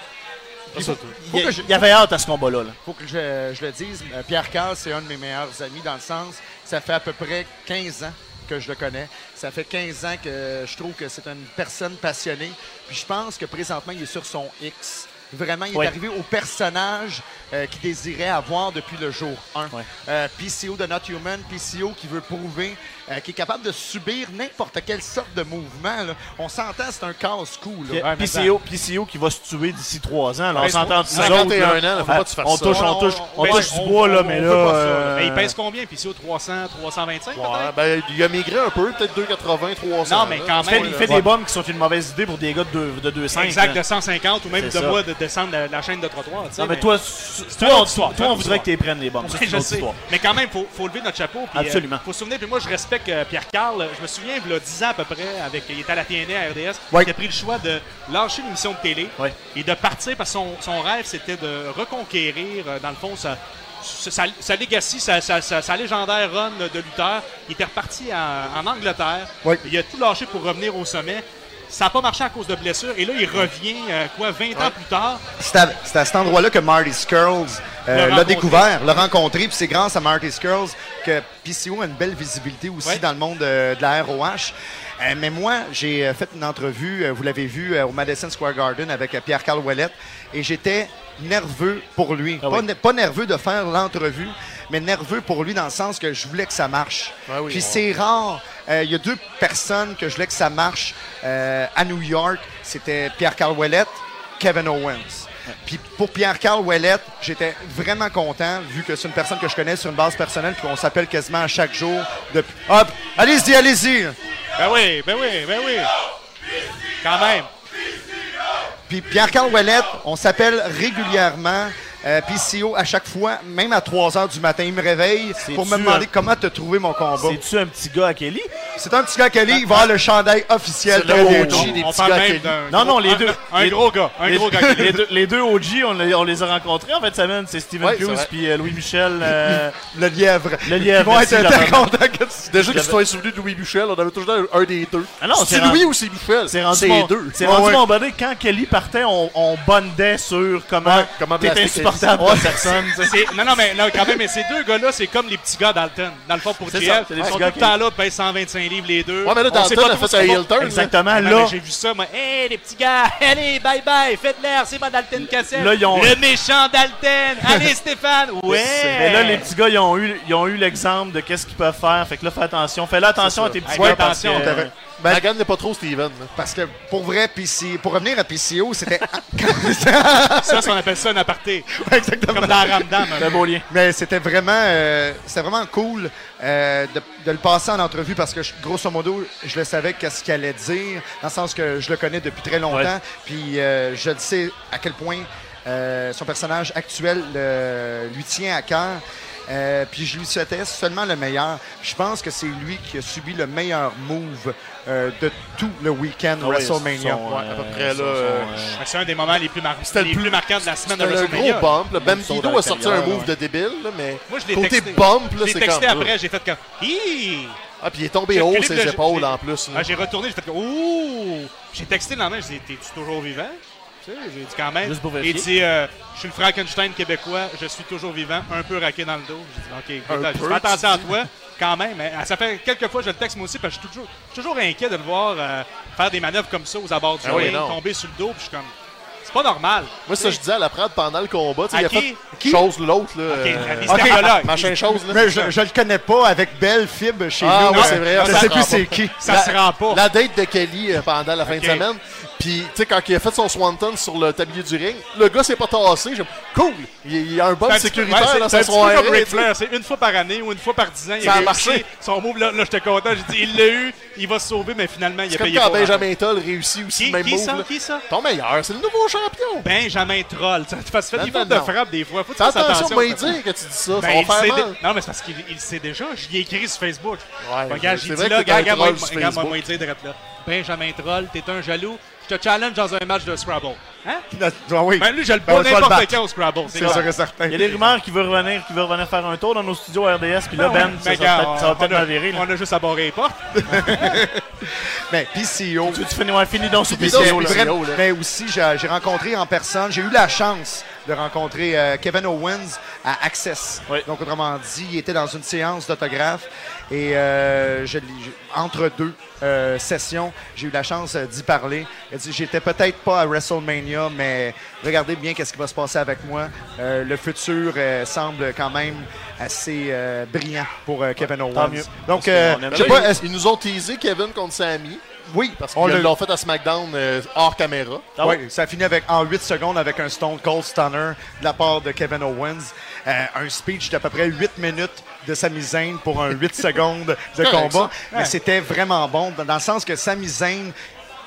Il, il- il y avait hâte à ce combat-là. là? faut que je, je le dise, euh, Pierre Carl, c'est un de mes meilleurs amis dans le sens, ça fait à peu près 15 ans que je le connais. Ça fait 15 ans que je trouve que c'est une personne passionnée. Puis je pense que présentement, il est sur son X. Vraiment, il Ouais. est arrivé au personnage euh, qu'il désirait avoir depuis le jour 1. Ouais. Euh, PCO de Not Human, PCO qui veut prouver euh, qu'il est capable de subir n'importe quelle sorte de mouvement. là. On s'entend, c'est un casse-cou. PCO, PCO qui va se tuer d'ici 3 ans. là. on s'entend c'est- nous 51 autres, là. ans, là, faut pas que tu fasses on ça. touche, on touche, on- touche on- du bois, là, mais là. euh, Mais il pèse combien? Puis c'est au 300, 325 Ouais, peut-être? ben, il a migré un peu, peut-être 2,80, 300. Non, mais là. quand il fait, même. il fait des bombes qui sont une mauvaise idée pour des gars de, deux- de 200. Exact, de 150 ou même de moi de descendre la, la chaîne de trottoir. Non, mais mais- toi, C'est toi, toi, on voudrait que tu prennes les bombes. Mais quand même, il faut, faut lever notre chapeau. euh, Absolument. faut se souvenir, puis moi, je respecte euh, Pierre Carl. Je me souviens, il y a 10 ans à peu près, avec, il était à la TNA, à RDS. Il a pris le choix de lâcher l'émission de télé et de partir parce que son, son rêve, c'était de reconquérir, euh, dans le fond, sa, sa, sa- sa legacy, sa, sa- sa- sa légendaire run de lutteur. Il était reparti en, en Angleterre. Il a tout lâché pour revenir au sommet. Ça n'a pas marché à cause de blessures. Et là, il revient, euh, quoi, 20 ans plus tard? C'est à, cet endroit-là que Marty Skrull euh, L'a découvert, l'a rencontré, puis c'est grâce à Marty Skrull que PCO a une belle visibilité aussi Ouais. dans le monde euh, de la ROH. Euh, mais moi, j'ai fait une entrevue, vous l'avez vu, au Madison Square Garden avec Pierre-Carl Ouellette, et j'étais nerveux pour lui. Ah pas, oui. ne- pas nerveux de faire l'entrevue, mais nerveux pour lui dans le sens que je voulais que ça marche. Ah oui, Puis c'est rare. Euh, Il y a deux personnes que je voulais que ça marche euh, à New York. C'était Pierre-Carl Ouellette, Kevin Owens. Puis pour Pierre-Carl Ouellette, j'étais vraiment content, vu que c'est une personne que je connais sur une base personnelle, puis qu'on s'appelle quasiment à chaque jour. Depuis... Hop! Allez-y, allez-y! Ben oui, ben oui, ben oui. Quand même. Puis Pierre-Carl Ouellette, on s'appelle régulièrement. Euh, PCO à chaque fois, même à 3 h du matin, il me réveille pour me demander un- comment tu as trouvé mon combat. C'est-tu un petit gars à Kelly? C'est un petit gars Kelly, il va avoir le chandail officiel C'est très le bientôt. OG des On petits gars Kelly. Non, non, les deux. Un Les- gros gars, un les, gros gars. les deux, les deux OG, on, les- on les a rencontrés en fait semaine. C'est Steven Ouais, Hughes puis euh, Louis Michel. euh, Le lièvre. Le lièvre, Ils vont merci, être contents que tu Déjà que tu sois souvenu de Louis Michel, on avait toujours un, un des deux. Ah non, c'est Louis ou c'est Michel? c'est rendu deux. C'est rendu mon bonnet. Quand Kelly partait, on, on bondait sur comment blaster insupportable personne. Non, non, mais non, quand même, mais ces deux gars-là, c'est comme les petits gars d'Alton. Dans le fond, pour JF, ça, c'est des ils sont gars tout le temps là, pèsent 125 livres les deux. Ouais, mais là, Dalton a fait un heel turn. Exactement. Là, J'ai vu ça, moi. Hé, les petits gars, allez, bye bye, faites l'air, c'est moi Dalton Cassel. Le méchant Dalton. Allez, Stéphane. Ouais. Mais là, les petits gars, ils ont eu, l'exemple de qu'est-ce qu'ils peuvent faire. Fait que là, fais attention. Fais-là attention à tes petits gars. attention, Ben- Magan n'est pas trop Steven. là. Parce que pour vrai, PC, pour revenir à PCO, c'était. Ça, c'est on appelle ça un aparté. Exactement. Comme dans Ramdam. C'est un beau lien. Mais c'était vraiment, euh, c'était vraiment cool euh, de, de le passer en entrevue parce que, je- grosso modo, je le savais qu'est-ce qu'il allait dire, dans le sens que je le connais depuis très longtemps. Ouais. Puis euh, je le sais à quel point euh, son personnage actuel euh, lui tient à cœur. Euh, puis je lui souhaitais seulement le meilleur. Je pense que c'est lui qui a subi le meilleur move euh, de tout le week-end Ah ouais, WrestleMania. Ouais, à peu près, son- là, euh, euh, C'est un des moments les plus, mar- C'était le les plus- plus marquants de la semaine de C'était un WrestleMania. gros bump. là. Bambido a sorti un move ouais. de débile, là, mais Moi, je l'ai côté texté. bump, là, c'est texté comme... après, j'ai fait comme. Hi! Ah, puis il est tombé haut ses épaules en plus. Ah, j'ai retourné, j'ai fait comme. Ouh! J'ai texté le lendemain, j'ai dit T'es-tu toujours vivant? Tu sais, j'ai dit quand même. Juste pour Il dit euh, Je suis le Frankenstein québécois, je suis toujours vivant, un peu raqué dans le dos. J'ai dit Ok, écoute, peu, fais attention à toi, quand même. hein. Ça fait quelques fois, je le texte moi aussi, parce que je suis toujours, je suis toujours inquiet de le voir euh, faire des manœuvres comme ça aux abords du Ah oui, ring, tomber sur le dos, puis je suis comme. C'est pas normal. Moi, ça, je disais à la Prade pendant le combat. tu sais, À Il a qui? fait chose l'autre. là. Ok, euh, Machin chose. là. Mais je, je le connais pas avec Belle Fibre chez Ah nous. Euh, c'est vrai, Je ça sais se plus rend c'est pas. qui. Ça La- se rend pas. La date de Kelly pendant la fin de semaine. Puis, tu sais, quand il a fait son swanton sur le tablier du ring, le gars s'est pas tassé. J'ai cool. Il y a un bon C'est sécuritaire dans c'est- c'est un comme Ric tu. Flair, c'est une fois par année ou une fois par dix ans. Il Ça a marché. Son move, là, là j'étais content. J'ai dit, il l'a eu, il va se sauver, mais finalement, il a C'est comme payé quand pour. Benjamin Toll réussit aussi Qui, le même qui move. ça? là. Qui ça? Ton meilleur, c'est le nouveau champion. Benjamin Troll. Ça te fait fautes de frappe des fois. Faut tu Fais attention, moi, il dit que tu dis ça. Ben. Non, mais c'est parce qu'il il sait déjà. J'y ai écrit sur Facebook. Ouais, regarde, c'est j'ai dit là, regarde, moi, il dit direct là. Benjamin Troll, t'es un jaloux. Je te challenge dans un match de Scrabble. Hein? Ah oui. Ben lui, je le Ben, bats n'importe quand au Scrabble. C'est sûr et certain. Il y a des rumeurs qui veut revenir, qui veut revenir faire un tour dans nos studios RDS, puis là, Ben Ben, ça, mais ça va peut-être- ça va on a-. On juste à barrer les portes. Mais PCO. Tu, tu finis, ouais, finis donc sur PCO, mais aussi, j'ai j'ai rencontré en personne, j'ai eu la chance de rencontrer euh, Kevin Owens à Access. Oui. Donc, autrement dit, il était dans une séance d'autographe et euh, je entre deux euh, sessions, j'ai eu la chance d'y parler. Il a dit, J'étais peut-être pas à WrestleMania, mais regardez bien qu'est-ce qui va se passer avec moi. Euh, le futur euh, semble quand même assez euh, brillant pour euh, Kevin Owens. mieux. Donc, euh, je sais pas, ils- nous ont teasé Kevin contre Sammy. Oui, Parce on qu'ils l'a- l'ont fait à SmackDown euh, hors caméra. Ah oui, ça finit avec, en 8 secondes avec un Stone Cold Stunner de la part de Kevin Owens. Euh, un speech d'à peu près 8 minutes de Sami Zayn pour un 8 secondes de combat. Mais c'était vraiment bon, dans dans le sens que Sami Zayn,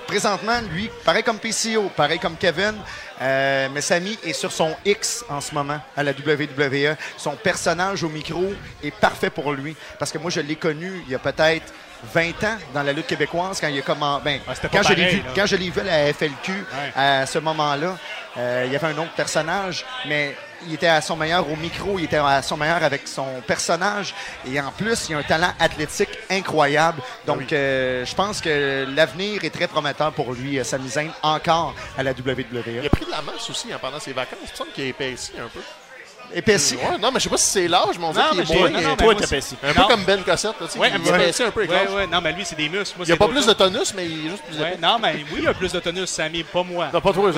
présentement, lui, pareil comme PCO, pareil comme Kevin, euh, mais Sami est sur son X en ce moment à la WWE. Son personnage au micro est parfait pour lui. Parce que moi, je l'ai connu il y a peut-être 20 ans dans la lutte québécoise quand il a comment ben, Ah, quand je l'ai vu là. quand je l'ai vu à la FLQ à ce moment-là euh, il y avait un autre personnage mais il était à son meilleur au micro il était à son meilleur avec son personnage et en plus il a un talent athlétique incroyable donc euh, je pense que l'avenir est très prometteur pour lui euh, Sami Zayn encore à la Il WWE a pris de la masse aussi hein, pendant ses vacances. Il me semble qu'il a épaissi un peu. Épaissi Ouais, non, mais je sais pas si c'est l'âge, mais on dit Non, qu'il mais est j'ai- moins. non, Toi, t'es passé. un peu comme Ben Cossette. Tu sais, Ouais, il un peu. épaissit un peu avec Ouais, l'âge. ouais, non, mais lui, c'est des muscles. Moi, Il n'y a pas plus de tonus, mais il est juste plus épais. non, mais oui, il a plus de tonus, Samy, pas moi. Non, pas toi,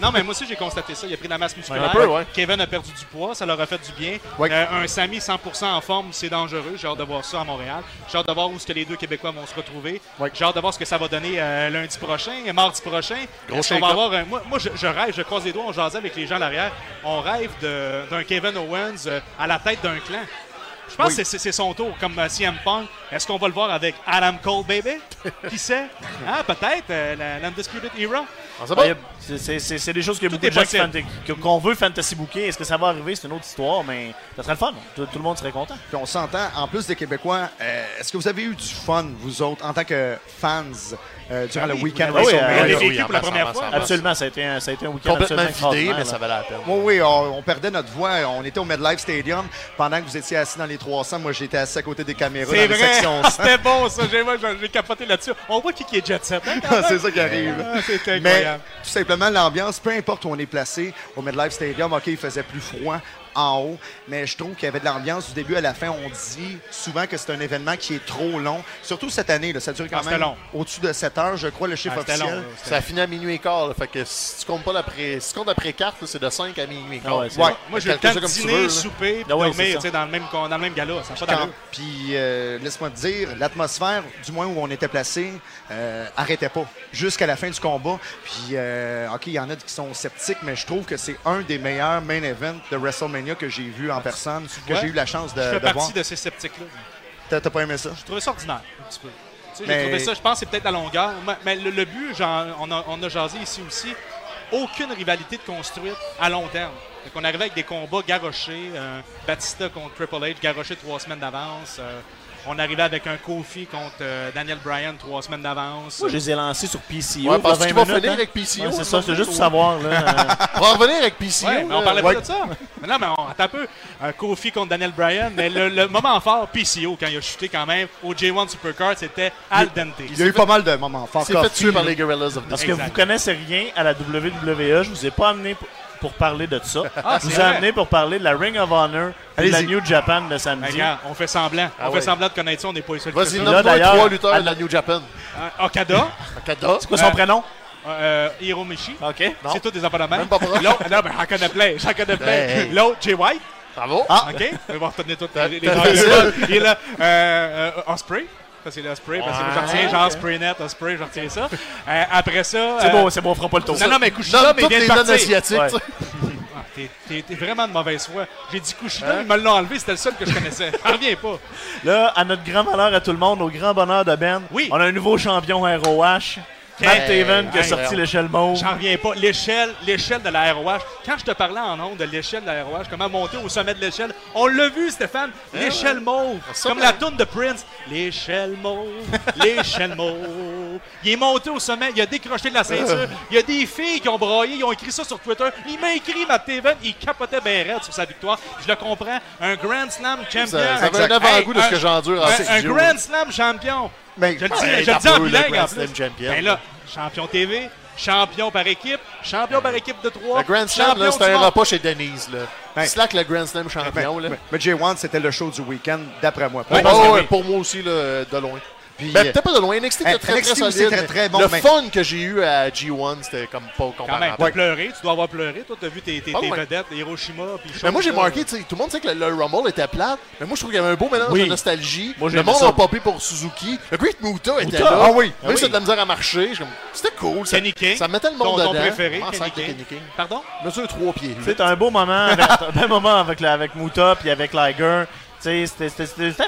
Non, mais moi aussi, j'ai constaté ça. Il a pris de la masse musculaire. un peu, ouais. Kevin a perdu du poids, ça leur a fait du bien. Euh, un Samy 100% en forme, c'est dangereux. J'ai hâte de voir ça à Montréal. J'ai hâte de voir où ce que les deux Québécois vont se retrouver. J'ai hâte de voir ce que ça va donner euh, lundi prochain, et mardi prochain. Moi, je rêve, je croise les doigts, on jasait avec les gens à l'arrière. On rêve de- d'un Kevin Owens euh, à la tête d'un clan. Je pense Oui. que c'est- son tour, comme euh, CM Punk. Est-ce qu'on va le voir avec Adam Cole, baby? Qui sait? Ah, peut-être, euh, la- l'Undisputed Era. C'est- des choses que Tout beaucoup de gens qu'on veut fantasy booker. Est-ce que ça va arriver? C'est une autre histoire, mais ça serait le fun. Tout, tout le monde serait content. Puis on s'entend, en plus des Québécois, euh, est-ce que vous avez eu du fun, vous autres, en tant que fans, euh, durant le week-end? Oui, oui, On euh, l'a oui, vécu oui, en pour la première fois. Absolument, ça a été un, ça a été un week-end Complètement vidé, mais ça valait la peine. Oui, oui, on, on perdait notre voix. On était au MedLife Stadium pendant que vous étiez assis dans les 300. Moi, j'étais assis à côté des caméras dans les vrai, sections Ah, 100. c'était bon ça, j'ai capoté là-dessus. On voit qui, qui est jet set. hein? C'est ça qui arrive. Ah, C'était Mais incroyable. tout simplement, l'ambiance, peu importe où on est placé, au MedLife Stadium, OK, il faisait plus froid. En haut, mais je trouve qu'il y avait de l'ambiance du début à la fin. On dit souvent que c'est un événement qui est trop long, surtout cette année. Là, ça dure quand Ah, c'était même long. au-dessus de 7 heures, je crois, le chiffre Ah, c'était long, officiel. C'était- Ça a fini à minuit et quart. là, fait que si tu comptes pas l'après, si tu comptes après carte, c'est de 5 à minuit et quart. Ah ouais, Ouais. Moi, j'ai le temps ça de dîner, veux, souper, puis Ah ouais, dormir ça. tu sais, dans, le même, dans le même gala. Ça pas. Puis, euh, laisse-moi te dire, l'atmosphère, du moins où on était placé, euh, arrêtait pas jusqu'à la fin du combat. Puis, euh, OK, il y en a qui sont sceptiques, mais je trouve que c'est un des meilleurs main events de WrestleMania que j'ai vu en personne, que j'ai eu la chance de, Je fais de voir. partie de ces sceptiques-là. T'as pas aimé ça? Je trouvais ça ordinaire, un petit peu. Tu sais, Mais- J'ai trouvé ça, je pense que c'est peut-être la longueur. Mais, le, le but, genre, on, a, on a jasé ici aussi, aucune rivalité de construite à long terme. Fait qu'on arrivait avec des combats garochés, euh, Batista contre Triple H, garoché trois semaines d'avance. euh, on arrivait avec un Kofi contre euh, Daniel Bryan trois semaines d'avance. Moi, je les ai lancés sur PCO. Ouais, parce il y a que tu 20 vas minutes, finir hein. avec PCO. Ouais, c'est ça, c'est juste pour savoir. Là, euh, On va revenir avec PCO. Ouais, mais on parlait Ouais. pas de ça. Mais non, mais on, attends un peu. Un Kofi contre Daniel Bryan. Mais le, le moment fort, PCO, quand il a chuté quand même au J1 Supercard, c'était al dente. Il y a eu pas mal de moments forts. Il s'est fait tuer par les Gorillas of Parce que vous connaissez rien à la WWE, je vous ai pas amené pour parler de ça. Ah, vous amené pour parler de la Ring of Honor et de la. New Japan le Ben, samedi. regarde, on fait semblant. Ah on fait semblant de connaître ça, on n'est pas les seuls. qui Vas-y, nomme-moi d'ailleurs, trois lutteurs à de la New Japan. Euh, Okada, Okada. C'est quoi son Euh, prénom? euh, Hiromichi. OK. C'est tous des de même. Pas proche. L'autre, non, ben, j'en connais plein. J'en connais plein. L'autre, Jay White. Bravo. Ah. OK. On va retenir toutes les. Il est là. Euh, euh, Osprey. Ça, c'est le Osprey. Parce que Ouais, je retiens genre ok. Spraynet, Osprey, je retiens ça. Euh, après ça. C'est euh, bon, c'est bon, on fera pas le tour. Non, non, mais Kushida, mais vient de les partir. non-asiatiques. Ouais. tu sais. Ah, t'es- T'es t'es vraiment de mauvaise foi. J'ai dit Kushida, Hein? ils me l'ont enlevé, c'était le seul que je connaissais. J'en reviens pas. Là, à notre grand malheur à tout le monde, au grand bonheur de Ben, Oui. on a un nouveau champion ROH. Matt Taven qui a sorti l'échelle mauve. J'en reviens pas. L'échelle, l'échelle de la ROH. Quand je te parlais en ondes de l'échelle de la ROH, comment monter au sommet de l'échelle, on l'a vu, Stéphane. L'échelle mauve. Comme la tourne de Prince. L'échelle mauve. L'échelle mauve. Il est monté au sommet. Il a décroché de la ceinture. Il y a des filles qui ont braillé. Ils ont écrit ça sur Twitter. Il m'a écrit, Matt Taven. Il capotait bien raide sur sa victoire. Je le comprends. Un Grand Slam champion. Ça, ça avait un avant-goût de ce que j'endure en Un. Grand Slam champion. Mais Je le dis, Ouais, je le t'as dis en le bilingue Grand en Slam plus. champion. Ben là, champion TV, champion par équipe, champion par équipe de trois. Le Grand Slam, champion là, c'était un repas chez Denise. Là. Ouais. Slack le Grand Slam champion. mais, là. mais- mais J1, c'était le show du week-end, d'après moi. Oh, que oui. Pour moi aussi, là, de loin. Puis, Ben, euh, peut-être pas de loin. NXT était très, NXT très solide. mais très bon, le mais- fun que j'ai eu à G1, c'était comme pas Quand même, comparable. t'as pleuré, tu dois avoir pleuré. Toi, t'as vu tes, tes, Ah tes ouais. vedettes, Hiroshima, puis Mais moi, j'ai marqué, tu sais, tout le monde sait que le, le Rumble était plate, mais moi, je trouve qu'il y avait un beau mélange Oui. de nostalgie. Moi, j'ai le monde ça. a popé pour Suzuki. Le Great Muta était Muta, là. ah oui. Même Ah si oui. c'était de la misère à marcher. C'était cool. Ça, ça mettait le ton, monde ton dedans. préféré, Ah, Kenny King. Kenny King. Pardon? Mesure 3 pieds. Tu sais, t'as un beau moment un bon moment avec Muta puis avec Liger. C'était-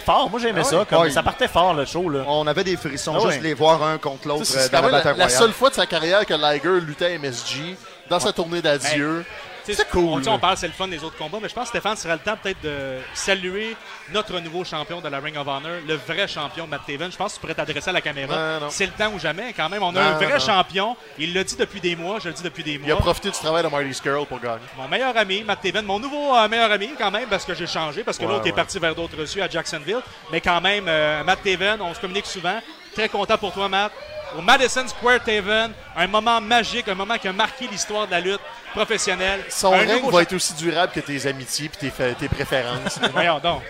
fort. Moi, j'aimais Ah ça. ouais. Comme, Ouais. Ça partait fort, le show. Là. on avait des frissons Ah juste les voir un contre l'autre euh, dans quand la même la, bataille la royale. seule fois de sa carrière que Liger luttait à MSG dans sa tournée d'adieu. Sais, C'est cool, On, on parle, c'est le fun des autres combats, mais je pense, Stéphane, ce serait le temps peut-être de saluer notre nouveau champion de la Ring of Honor, le vrai champion, Matt Taven. Je pense que tu pourrais t'adresser à la caméra. C'est le temps ou jamais, quand même. On a Non, un vrai non. champion. Il l'a dit depuis des mois, je le dis depuis des Il a mois. profité du travail de Marty Skrull pour gagner. Mon meilleur ami, Matt Taven, mon nouveau euh, meilleur ami quand même, parce que j'ai changé, parce que Ouais, l'autre est parti vers d'autres cieux à Jacksonville. Mais quand même, euh, Matt Taven, on se communique souvent. Très content pour toi, Matt. Au Madison Square Taven, un moment magique, un moment qui a marqué l'histoire de la lutte professionnelle. Son règne va être aussi durable que tes amitiés et tes, tes préférences. Voyons donc.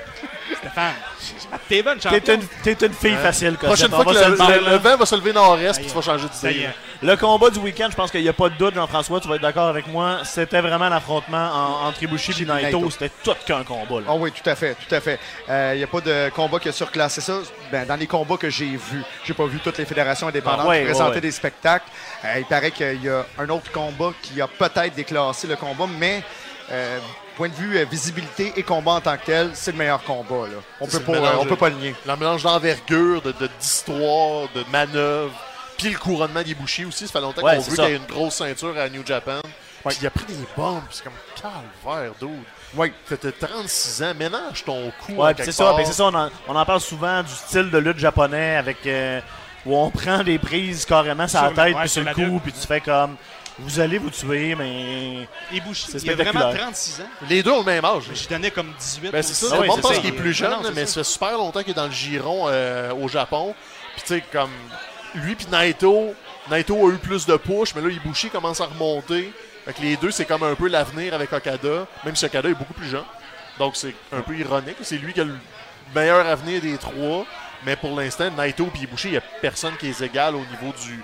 Stéphane, Matt Taven, T'es champion. une, t'es une fille facile, Cossette. Prochaine fois que le, le- vent va se lever nord-est, puis tu vas changer d'idée. Le combat du week-end, je pense qu'il n'y a pas de doute, Jean-François, tu vas être d'accord avec moi. C'était vraiment l'affrontement en- entre Ibushi et Naito. C'était tout qu'un combat. là. Ah oui, tout à fait, tout à fait. Il n'y a pas de combat qui a surclassé ça. Ben, dans les combats que j'ai vus, j'ai pas vu toutes les fédérations indépendantes Ah ouais, qui présentaient ouais, ouais. des spectacles. Euh, il paraît qu'il y a un autre combat qui a peut-être déclassé le combat, mais euh, point de vue euh, visibilité et combat en tant que tel, c'est le meilleur combat. Là. On peut pas, mélange euh, on de- peut pas le nier. Le mélange d'envergure, de- de- d'histoire, de, manœuvre, puis le couronnement d'Ibushi aussi. Ça fait longtemps Ouais, qu'on veut qu'il y ait une grosse ceinture à New Japan. Puis il a pris des bombes, c'est comme calvaire, dude. Oui. T'as 36 ans, ménage ton cou. Ouais, puis c'est ça, ben c'est ça on, en, on en parle souvent du style de lutte japonais avec euh, où on prend des prises carrément sur la tête ouais, puis sur le cou puis tu fais comme vous allez vous tuer mais il a vraiment spectaculaire. 36 ans. Les deux ont le même âge. Je donnais comme 18 Ben, c'est ça, le oui, monde pense qu'il est plus jeune, Non, non, mais ça. ça fait super longtemps qu'il est dans le giron euh, au Japon. Puis tu sais, comme lui puis Naito, Naito a eu plus de push, mais là Ibushi commence à remonter. Fait que les deux, c'est comme un peu l'avenir avec Okada, même si Okada est beaucoup plus jeune. Donc c'est un peu ironique. C'est lui qui a le meilleur avenir des trois. Mais pour l'instant, Naito et Ibushi, il n'y a personne qui est égal au niveau du,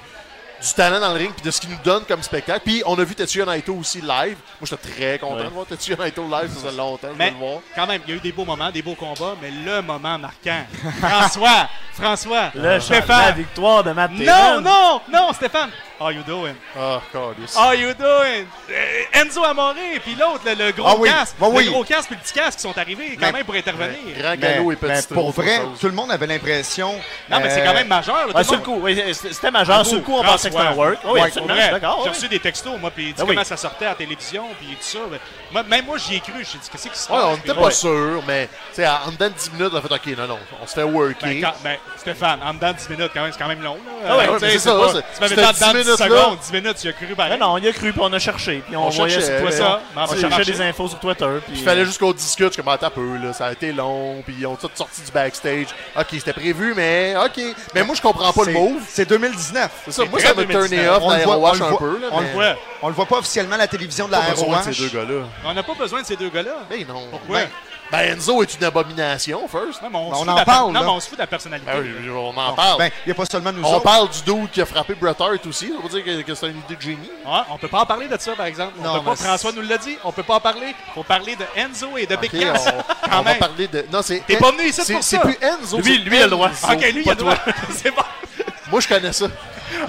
du talent dans le ring puis de ce qu'il nous donne comme spectacle. Puis on a vu Tetsuya Naito aussi live. Moi, j'étais très content Ouais. de voir Tetsuya Naito live. Ça faisait longtemps de Mais le voir. quand même, il y a eu des beaux moments, des beaux combats, mais le moment marquant. François, François, Le la Stéphane. victoire de Matt Non, non, non, Stéphane. How you doing? Ah, câlisse. How you doing? Euh, Enzo Amore, puis l'autre, le, le gros Ah oui, casque, oui. le gros casque puis le petit casque qui sont arrivés quand Mais- même pour intervenir. Grand Mais, galop et petit mais pour vrai, chose. tout le monde avait l'impression. Non, mais c'est euh, quand même majeur. là, Ouais, sur le coup, oui, c'était majeur. Sur le coup, on pensait que c'était un work. Oui, Ouais, absolument. J'ai reçu des textos, moi, puis il dit Ah oui. comment ça sortait à la télévision, puis tout ça. Ben, moi, même moi, j'y ai cru. J'ai dit, qu'est-ce qui se passe? Ouais, on n'était pas sûr, mais tu sais, en dedans de 10 minutes, on a fait OK, non, non, on se fait worker. Ben, quand- ben, Stéphane, en dedans de 10 minutes, quand même, c'est quand même long. Là. Ah ouais, Euh, sais, c'est ça, pas- c'est- Tu m'avais en 10 dedans de 10 minutes, secondes, 10 minutes, tu as cru pareil. non, on y a cru, puis on a cherché. Puis on, On voyait cherchait, sur Toi, ça, On ça cherchait des infos sur Twitter. Puis, il fallait juste qu'on discute, je commentais un peu, là, ça a été long, puis ils ont tout sorti du backstage. OK, c'était prévu, mais OK. Mais moi, je comprends pas le move. C'est 2019. C'est ça, moi, ça m'a turné 2019. off On dans le voit- on un peu, là, on le mais voit. On le voit pas officiellement à la télévision de la ROH. ces deux gars-là. On n'a pas besoin de ces deux gars-là. Mais non. Pourquoi? Ben, ben, Enzo est une abomination, first. Non, mais on, Ben, se on fout en de la per- parle, Non, là. mais on se fout de la personnalité. Ben oui, on en parle. Ben, il n'y a pas seulement nous on autres. parle du dude qui a frappé Bret Hart aussi. Ça veut dire que, que c'est une idée de génie. Ouais, on peut pas en parler de ça, par exemple. On Non, peut pas, mais François nous l'a dit, on peut pas en parler. faut parler de Enzo et de Big OK, Cass. on, on va parler de. Non, c'est. T'es pas venu ici c'est- plus Enzo. Lui, c'est lui, il a le droit. Ok, lui, il a le droit. c'est bon. Moi, je connais ça.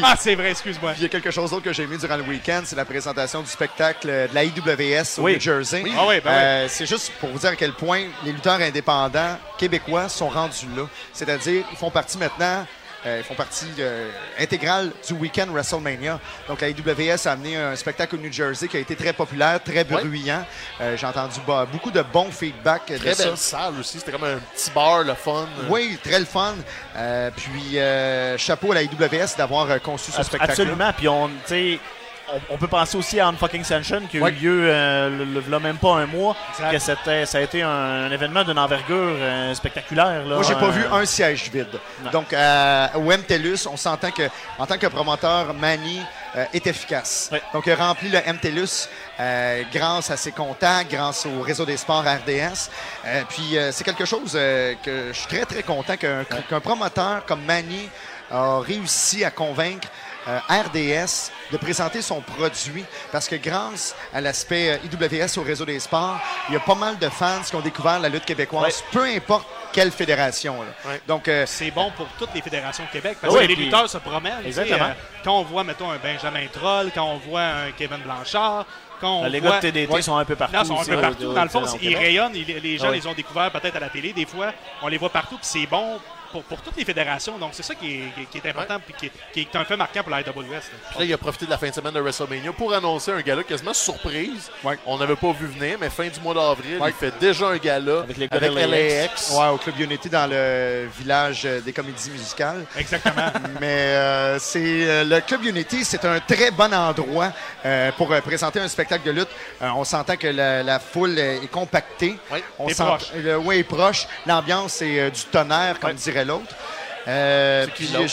Ah, c'est vrai, excuse-moi. Puis il y a quelque chose d'autre que j'ai aimé durant le week-end, c'est la présentation du spectacle de la IWS au Oui. New Jersey. Ah oui, ben Euh, C'est juste pour vous dire à quel point les lutteurs indépendants québécois sont rendus là. C'est-à-dire, ils font partie maintenant. Euh, ils font partie euh, intégrale du week-end WrestleMania. Donc, la IWS a amené un spectacle au New Jersey qui a été très populaire, très Ouais. bruyant. Euh, J'ai entendu bah, beaucoup de bons feedback de Très ça. belle salle aussi. C'était comme un petit bar, le fun. Oui, très le fun. Euh, puis, euh, chapeau à la IWS d'avoir conçu ce spectacle. Absolument. Puis on, tu sais, on, on peut penser aussi à Unfucking Sanction qui a Ouais. eu lieu euh, le, même pas un mois. Exact. Que c'était, ça a été un, un événement d'une envergure euh, spectaculaire. Là, Moi, j'ai pas vu un siège vide. Non. Donc, euh, au MTELUS, on s'entend que, en tant que promoteur, Manny euh, est efficace. Donc, il a rempli le MTELUS euh, grâce à ses contacts, grâce au réseau des sports RDS. Euh, puis, euh, c'est quelque chose euh, que je suis très, très content qu'un qu'un promoteur comme Manny a réussi à convaincre euh, RDS de présenter son produit parce que grâce à l'aspect euh, IWS au réseau des sports, il y a pas mal de fans qui ont découvert la lutte québécoise, peu importe quelle fédération. là. Ouais. Donc, euh, C'est bon pour toutes les fédérations au Québec parce Oui, que les puis- lutteurs se promènent. tu sais, Exactement. euh, quand on voit, mettons, un Benjamin Troll, quand on voit un Kevin Blanchard, quand on Les voit... gars de TDT Ouais. sont un peu partout. Non, sont un peu partout. Dans le fond, ils rayonnent. ils- les gens Ah les ont découverts peut-être à la télé. Des fois, on les voit partout, puis c'est bon pour, pour toutes les fédérations. Donc, c'est ça qui est, qui important, puis qui est, qui est un fait marquant pour la AWS. là. Puis là, il a profité de la fin de semaine de WrestleMania pour annoncer un gala quasiment surprise. Ouais. On n'avait pas vu venir, mais fin du mois d'avril, Ouais. il fait déjà un gala Avec les gars avec de LAX. LAX. ouais, au Club Unity dans le village euh, des comédies musicales. Exactement. Mais euh, c'est euh, le Club Unity, c'est un très bon endroit euh, pour euh, présenter un spectacle de lutte. Euh, on s'entend que la, la foule est compactée. Oui, on est proche. Le, ouais, est proche. L'ambiance est euh, du tonnerre, comme Ouais. dirait l'autre. Euh, C'est qui l'autre?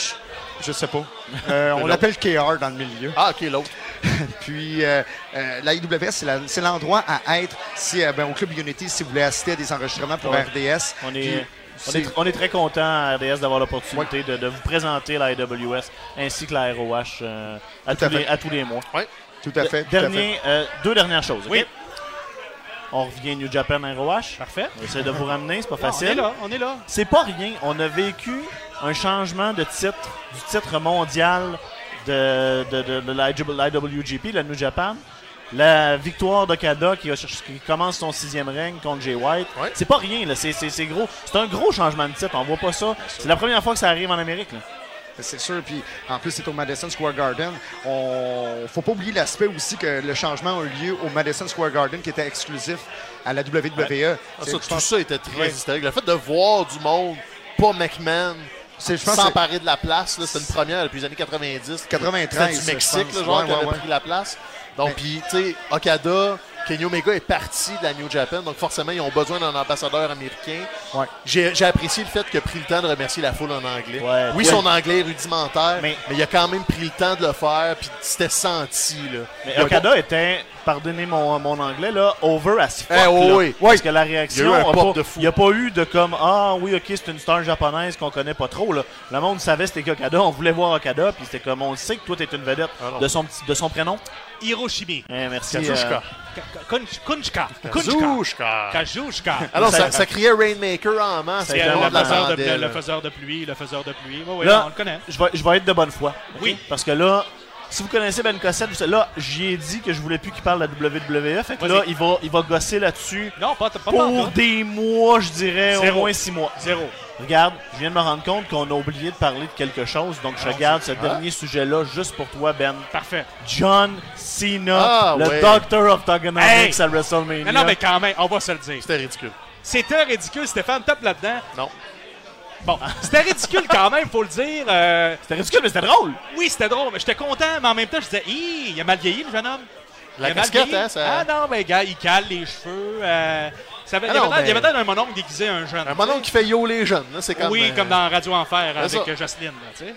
je, je sais pas. Euh, on l'appelle KR dans le milieu. Ah, ok, l'autre. Puis euh, euh, la IWS, c'est l'endroit à être si, euh, ben, au Club Unity si vous voulez assister à des enregistrements pour Ouais. RDS. On Puis, est, on, est, on est très content à RDS d'avoir l'opportunité de, de vous présenter la AWS ainsi que la ROH euh, à, Tout à tous les, à tous les mois. tout à fait. tout à fait. Dernier, euh, deux dernières choses. Oui. On revient New Japan ROH. Parfait. On essaie de vous ramener, c'est pas Non, on est facile. là, on est là. C'est pas rien. On a vécu un changement de titre, du titre mondial de, de, de, de l'IWGP, la New Japan. La victoire d'Okada qui, qui commence son sixième règne contre Jay White. Ouais. C'est pas rien, là. C'est, gros. C'est un gros changement de titre. On voit pas ça. C'est la première fois que ça arrive en Amérique. là. C'est sûr, puis en plus c'est au Madison Square Garden. On faut pas oublier l'aspect aussi que le changement a eu lieu au Madison Square Garden qui était exclusif à la WWE. Ah, C'est- ça, tout pense- ça était très Ouais. hystérique. Le fait de voir du monde, pas McMahon, c'est- c'est s'emparer de la place, c'était une première depuis les années 90. 93. C'était du Mexique, là, genre, Ouais, qui avait pris la place. Donc, puis, tu sais, Okada, Kenny Omega est parti de la New Japan, donc forcément, ils ont besoin d'un ambassadeur américain. Ouais. J'ai apprécié le fait qu'il a pris le temps de remercier la foule en anglais. Ouais. oui, Ouais. son anglais est rudimentaire, Mais- mais... il a quand même pris le temps de le faire, puis c'était senti. Là. Mais était, pardonnez mon, mon anglais, là, over as fuck. Eh, oui, là. oui. Parce que la réaction, Il a a pas- n'y a pas eu de comme Ah oui, ok, c'est une star japonaise qu'on connaît pas trop. Là. Le monde savait c'était Okada, on voulait voir Okada, puis c'était comme on sait que toi t'es une vedette Ah de, son, de son prénom. Hiroshimi. Eh, merci. Kazushika. euh, Ka- Kunch- Kunchka. Kazushka. Kazushka. Alors, Ça- ça, ça criait Rainmaker en masse. C'est a le, faiseur de, l'attendait, le là. faiseur de pluie, le faiseur de pluie. Oui, oui, Là- on le connaît. je, vais, je vais être de bonne foi. Oui. Parce que là, si vous connaissez Ben Cossette, vous savez- là, j'y ai dit que je voulais plus qu'il parle de la WWE. Fait que là, il va, il va gosser là-dessus Non, pas, pas pour des mois, je dirais, Zéro. au moins six mois. Zéro. Regarde, je viens de me rendre compte qu'on a oublié de parler de quelque chose, donc je garde ce dernier sujet-là juste pour toi, Ben. Parfait. John Cena, Ah, le ouais. Doctor of Thugonomics Hey! à WrestleMania. Non, non, mais quand même, on va se le dire. C'était ridicule. C'était ridicule, Stéphane, tape là-dedans. Non. Bon, c'était ridicule quand même, faut le dire. Euh, C'était ridicule, mais c'était drôle. oui, c'était drôle, mais j'étais content, mais en même temps, je disais, Hi, il a mal vieilli, le jeune homme. La Il a mal casquette, vieilli. hein, ça... Ah non, mais gars, il cale les cheveux. euh, ça avait, Ah il y avait mais- l'air d'un mononcle déguisé un jeune. Un monon qui fait yo les jeunes, c'est comme... Oui, euh, comme dans Radio Enfer avec ça. Jocelyne, là, tu sais.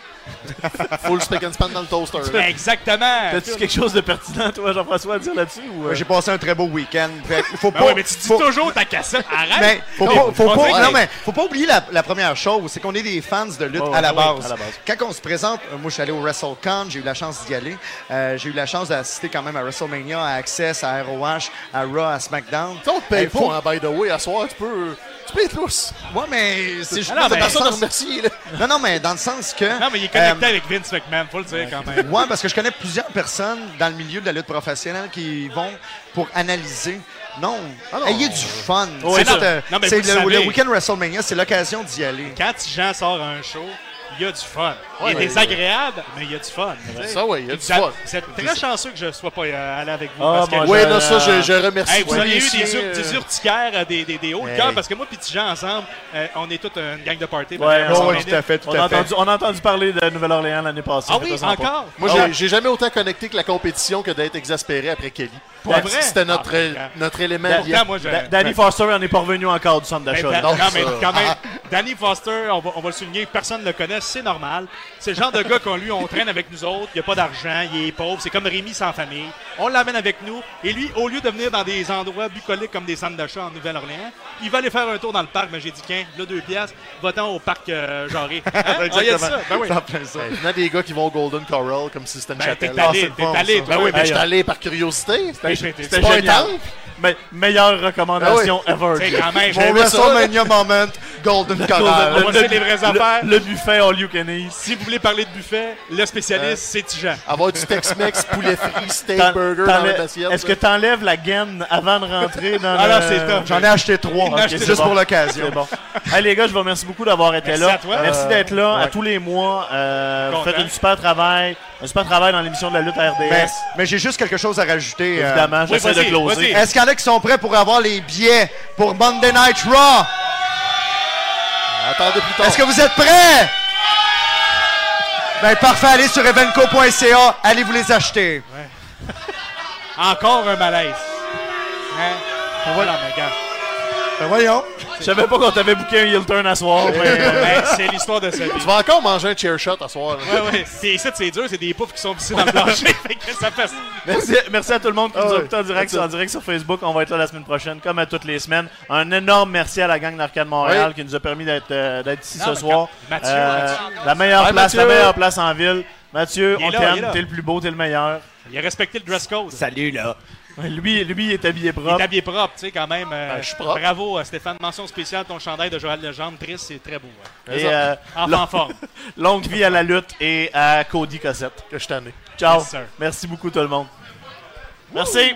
Full spick and span dans le toaster. là. Exactement. T'as-tu quelque chose de pertinent, toi, Jean-François, à dire là-dessus? Ou, euh? J'ai passé un très beau week-end. Fait- Faut Ben pas, ouais, mais tu dis faut- toujours ta cassette. Arrête. Mais faut pas, faut pas- non, mais faut pas oublier la, la première chose, c'est qu'on est des fans de lutte Oh, à, la oui, base. à la base. Quand on se présente, euh, moi je suis allé au WrestleCon, j'ai eu la chance d'y aller. Euh, j'ai eu la chance d'assister quand même à WrestleMania, à Access, à ROH, à Raw, à SmackDown. Ça, on te paye Hey, faut- pas, hein, by the way, à soir, tu peux... Tu peux être lousse. Ouais, mais c'est juste Ah non, mais le Personne à remercier, là. Non, non, mais dans le sens que. Non, mais il est connecté euh, avec Vince McMahon, faut le dire quand même. Ouais, parce que je connais plusieurs personnes dans le milieu de la lutte professionnelle qui vont pour analyser. Non, Ah non. ayez du fun. Ouais, C'est non, euh, le, le week-end WrestleMania, c'est l'occasion d'y aller. Quand Jean sort un show, il y a du fun. il est désagréable, mais il y a du fun. Ça, ouais, il y a du fun. C'est très chanceux que je sois pas euh, allé avec vous. Ah, parce que moi, Oui, je- non, ça, je, je remercie Hey, vous eu des, siens, ur- des euh, urticaires, euh, des, des, des hauts de Hey. cœur, parce que moi et petit Jean ensemble, euh, on est toute une gang de party. Ouais, minutes. tout à fait, tout On a, à fait. entendu, on a entendu parler de Nouvelle-Orléans l'année passée. Ah oui, encore? Moi, Ah j'ai jamais autant connecté que la compétition que d'être exaspéré après Kelly. C'était notre, Ah, ben, notre élément Danny Foster en est pas revenu encore du centre Ben, d'achat. Da- là. non, mais quand même, Danny Foster, on va, on va le souligner, personne ne le connaît, c'est normal. C'est le genre de gars qu'on lui, on traîne avec nous autres, il n'y a pas d'argent, il est pauvre, c'est comme Rémi sans famille. On l'amène avec nous, et lui, au lieu de venir dans des endroits bucoliques comme des centres d'achat en Nouvelle-Orléans, il va aller faire un tour dans le parc, mais j'ai dit, qu'un, là, deux piastres, va-t'en au parc euh, Jarry. Hein? Ah, il a ça, ben oui. Ça. Ben, venant des gars qui vont au Golden Corral comme si c'était une Ben, t'es allé, t'es toi. Ben oui, mais j'étais allé par curiosité. Ben, C'était pas un génial. temple. Me- meilleure recommandation ever. C'est quand même. Mon. WrestleMania moment, Golden Corral. On va dire les vraies le- affaires. Le buffet all you can eat. Si vous voulez parler de buffet, le spécialiste, c'est Tijan. Avoir du Tex-Mex, poulet frit, steak, burger dans t'enlèves- la assiette. Est-ce que tu enlèves la gaine avant de rentrer dans Ah le... non, c'est top. J'en ai acheté trois, juste pour l'occasion. C'est bon. Hey, les gars, je vous remercie beaucoup d'avoir été Merci là. à toi. Merci Euh, d'être là à tous les mois. Euh, vous faites un super travail. Un super travail dans l'émission de la lutte RDS. Mais, mais j'ai juste quelque chose à rajouter. euh, Évidemment, oui, j'essaie de closer. Est-ce qu'il y en a qui sont prêts pour avoir les billets pour Monday Night Raw? Attendez plus tard. Est-ce que vous êtes prêts? Ben parfait, allez sur evenco.ca, allez vous les acheter. Encore un malaise. Hein? Voilà, mais gars. Ben voyons. Je savais pas qu'on t'avait booké un heel turn à soir. mais, euh, Ben, c'est l'histoire de sa vie. Tu vas encore manger un chair shot à soir. là. Ouais, ouais. Puis ici, c'est dur, c'est des poufs qui sont vissés dans le plancher. fait que ça fait. merci, merci à tout le monde qui nous Ah a ouais. écouté en direct, en direct sur Facebook. On va être là la semaine prochaine, comme à toutes les semaines. Un énorme merci à la gang d'Arcade Montréal Oui. qui nous a permis d'être euh, d'être ici Non, ce soir. Mathieu, Euh, Mathieu. la meilleure Ouais, place, Mathieu. la meilleure place en ville. Mathieu, on t'aime, t'es le plus beau, t'es le meilleur. Il a respecté le dress code. Salut là. Lui, lui est habillé Il est propre. habillé propre, tu sais, quand même. euh, Ben, je suis propre. Bravo, Stéphane. Mention spéciale, ton chandail de Joël Legendre. Triste, c'est très beau. ouais. Et euh, Enfant en forme. longue vie à la lutte et à Cody Cossette. Que je t'en ai. Ciao. Yes. Merci beaucoup tout le monde. Merci.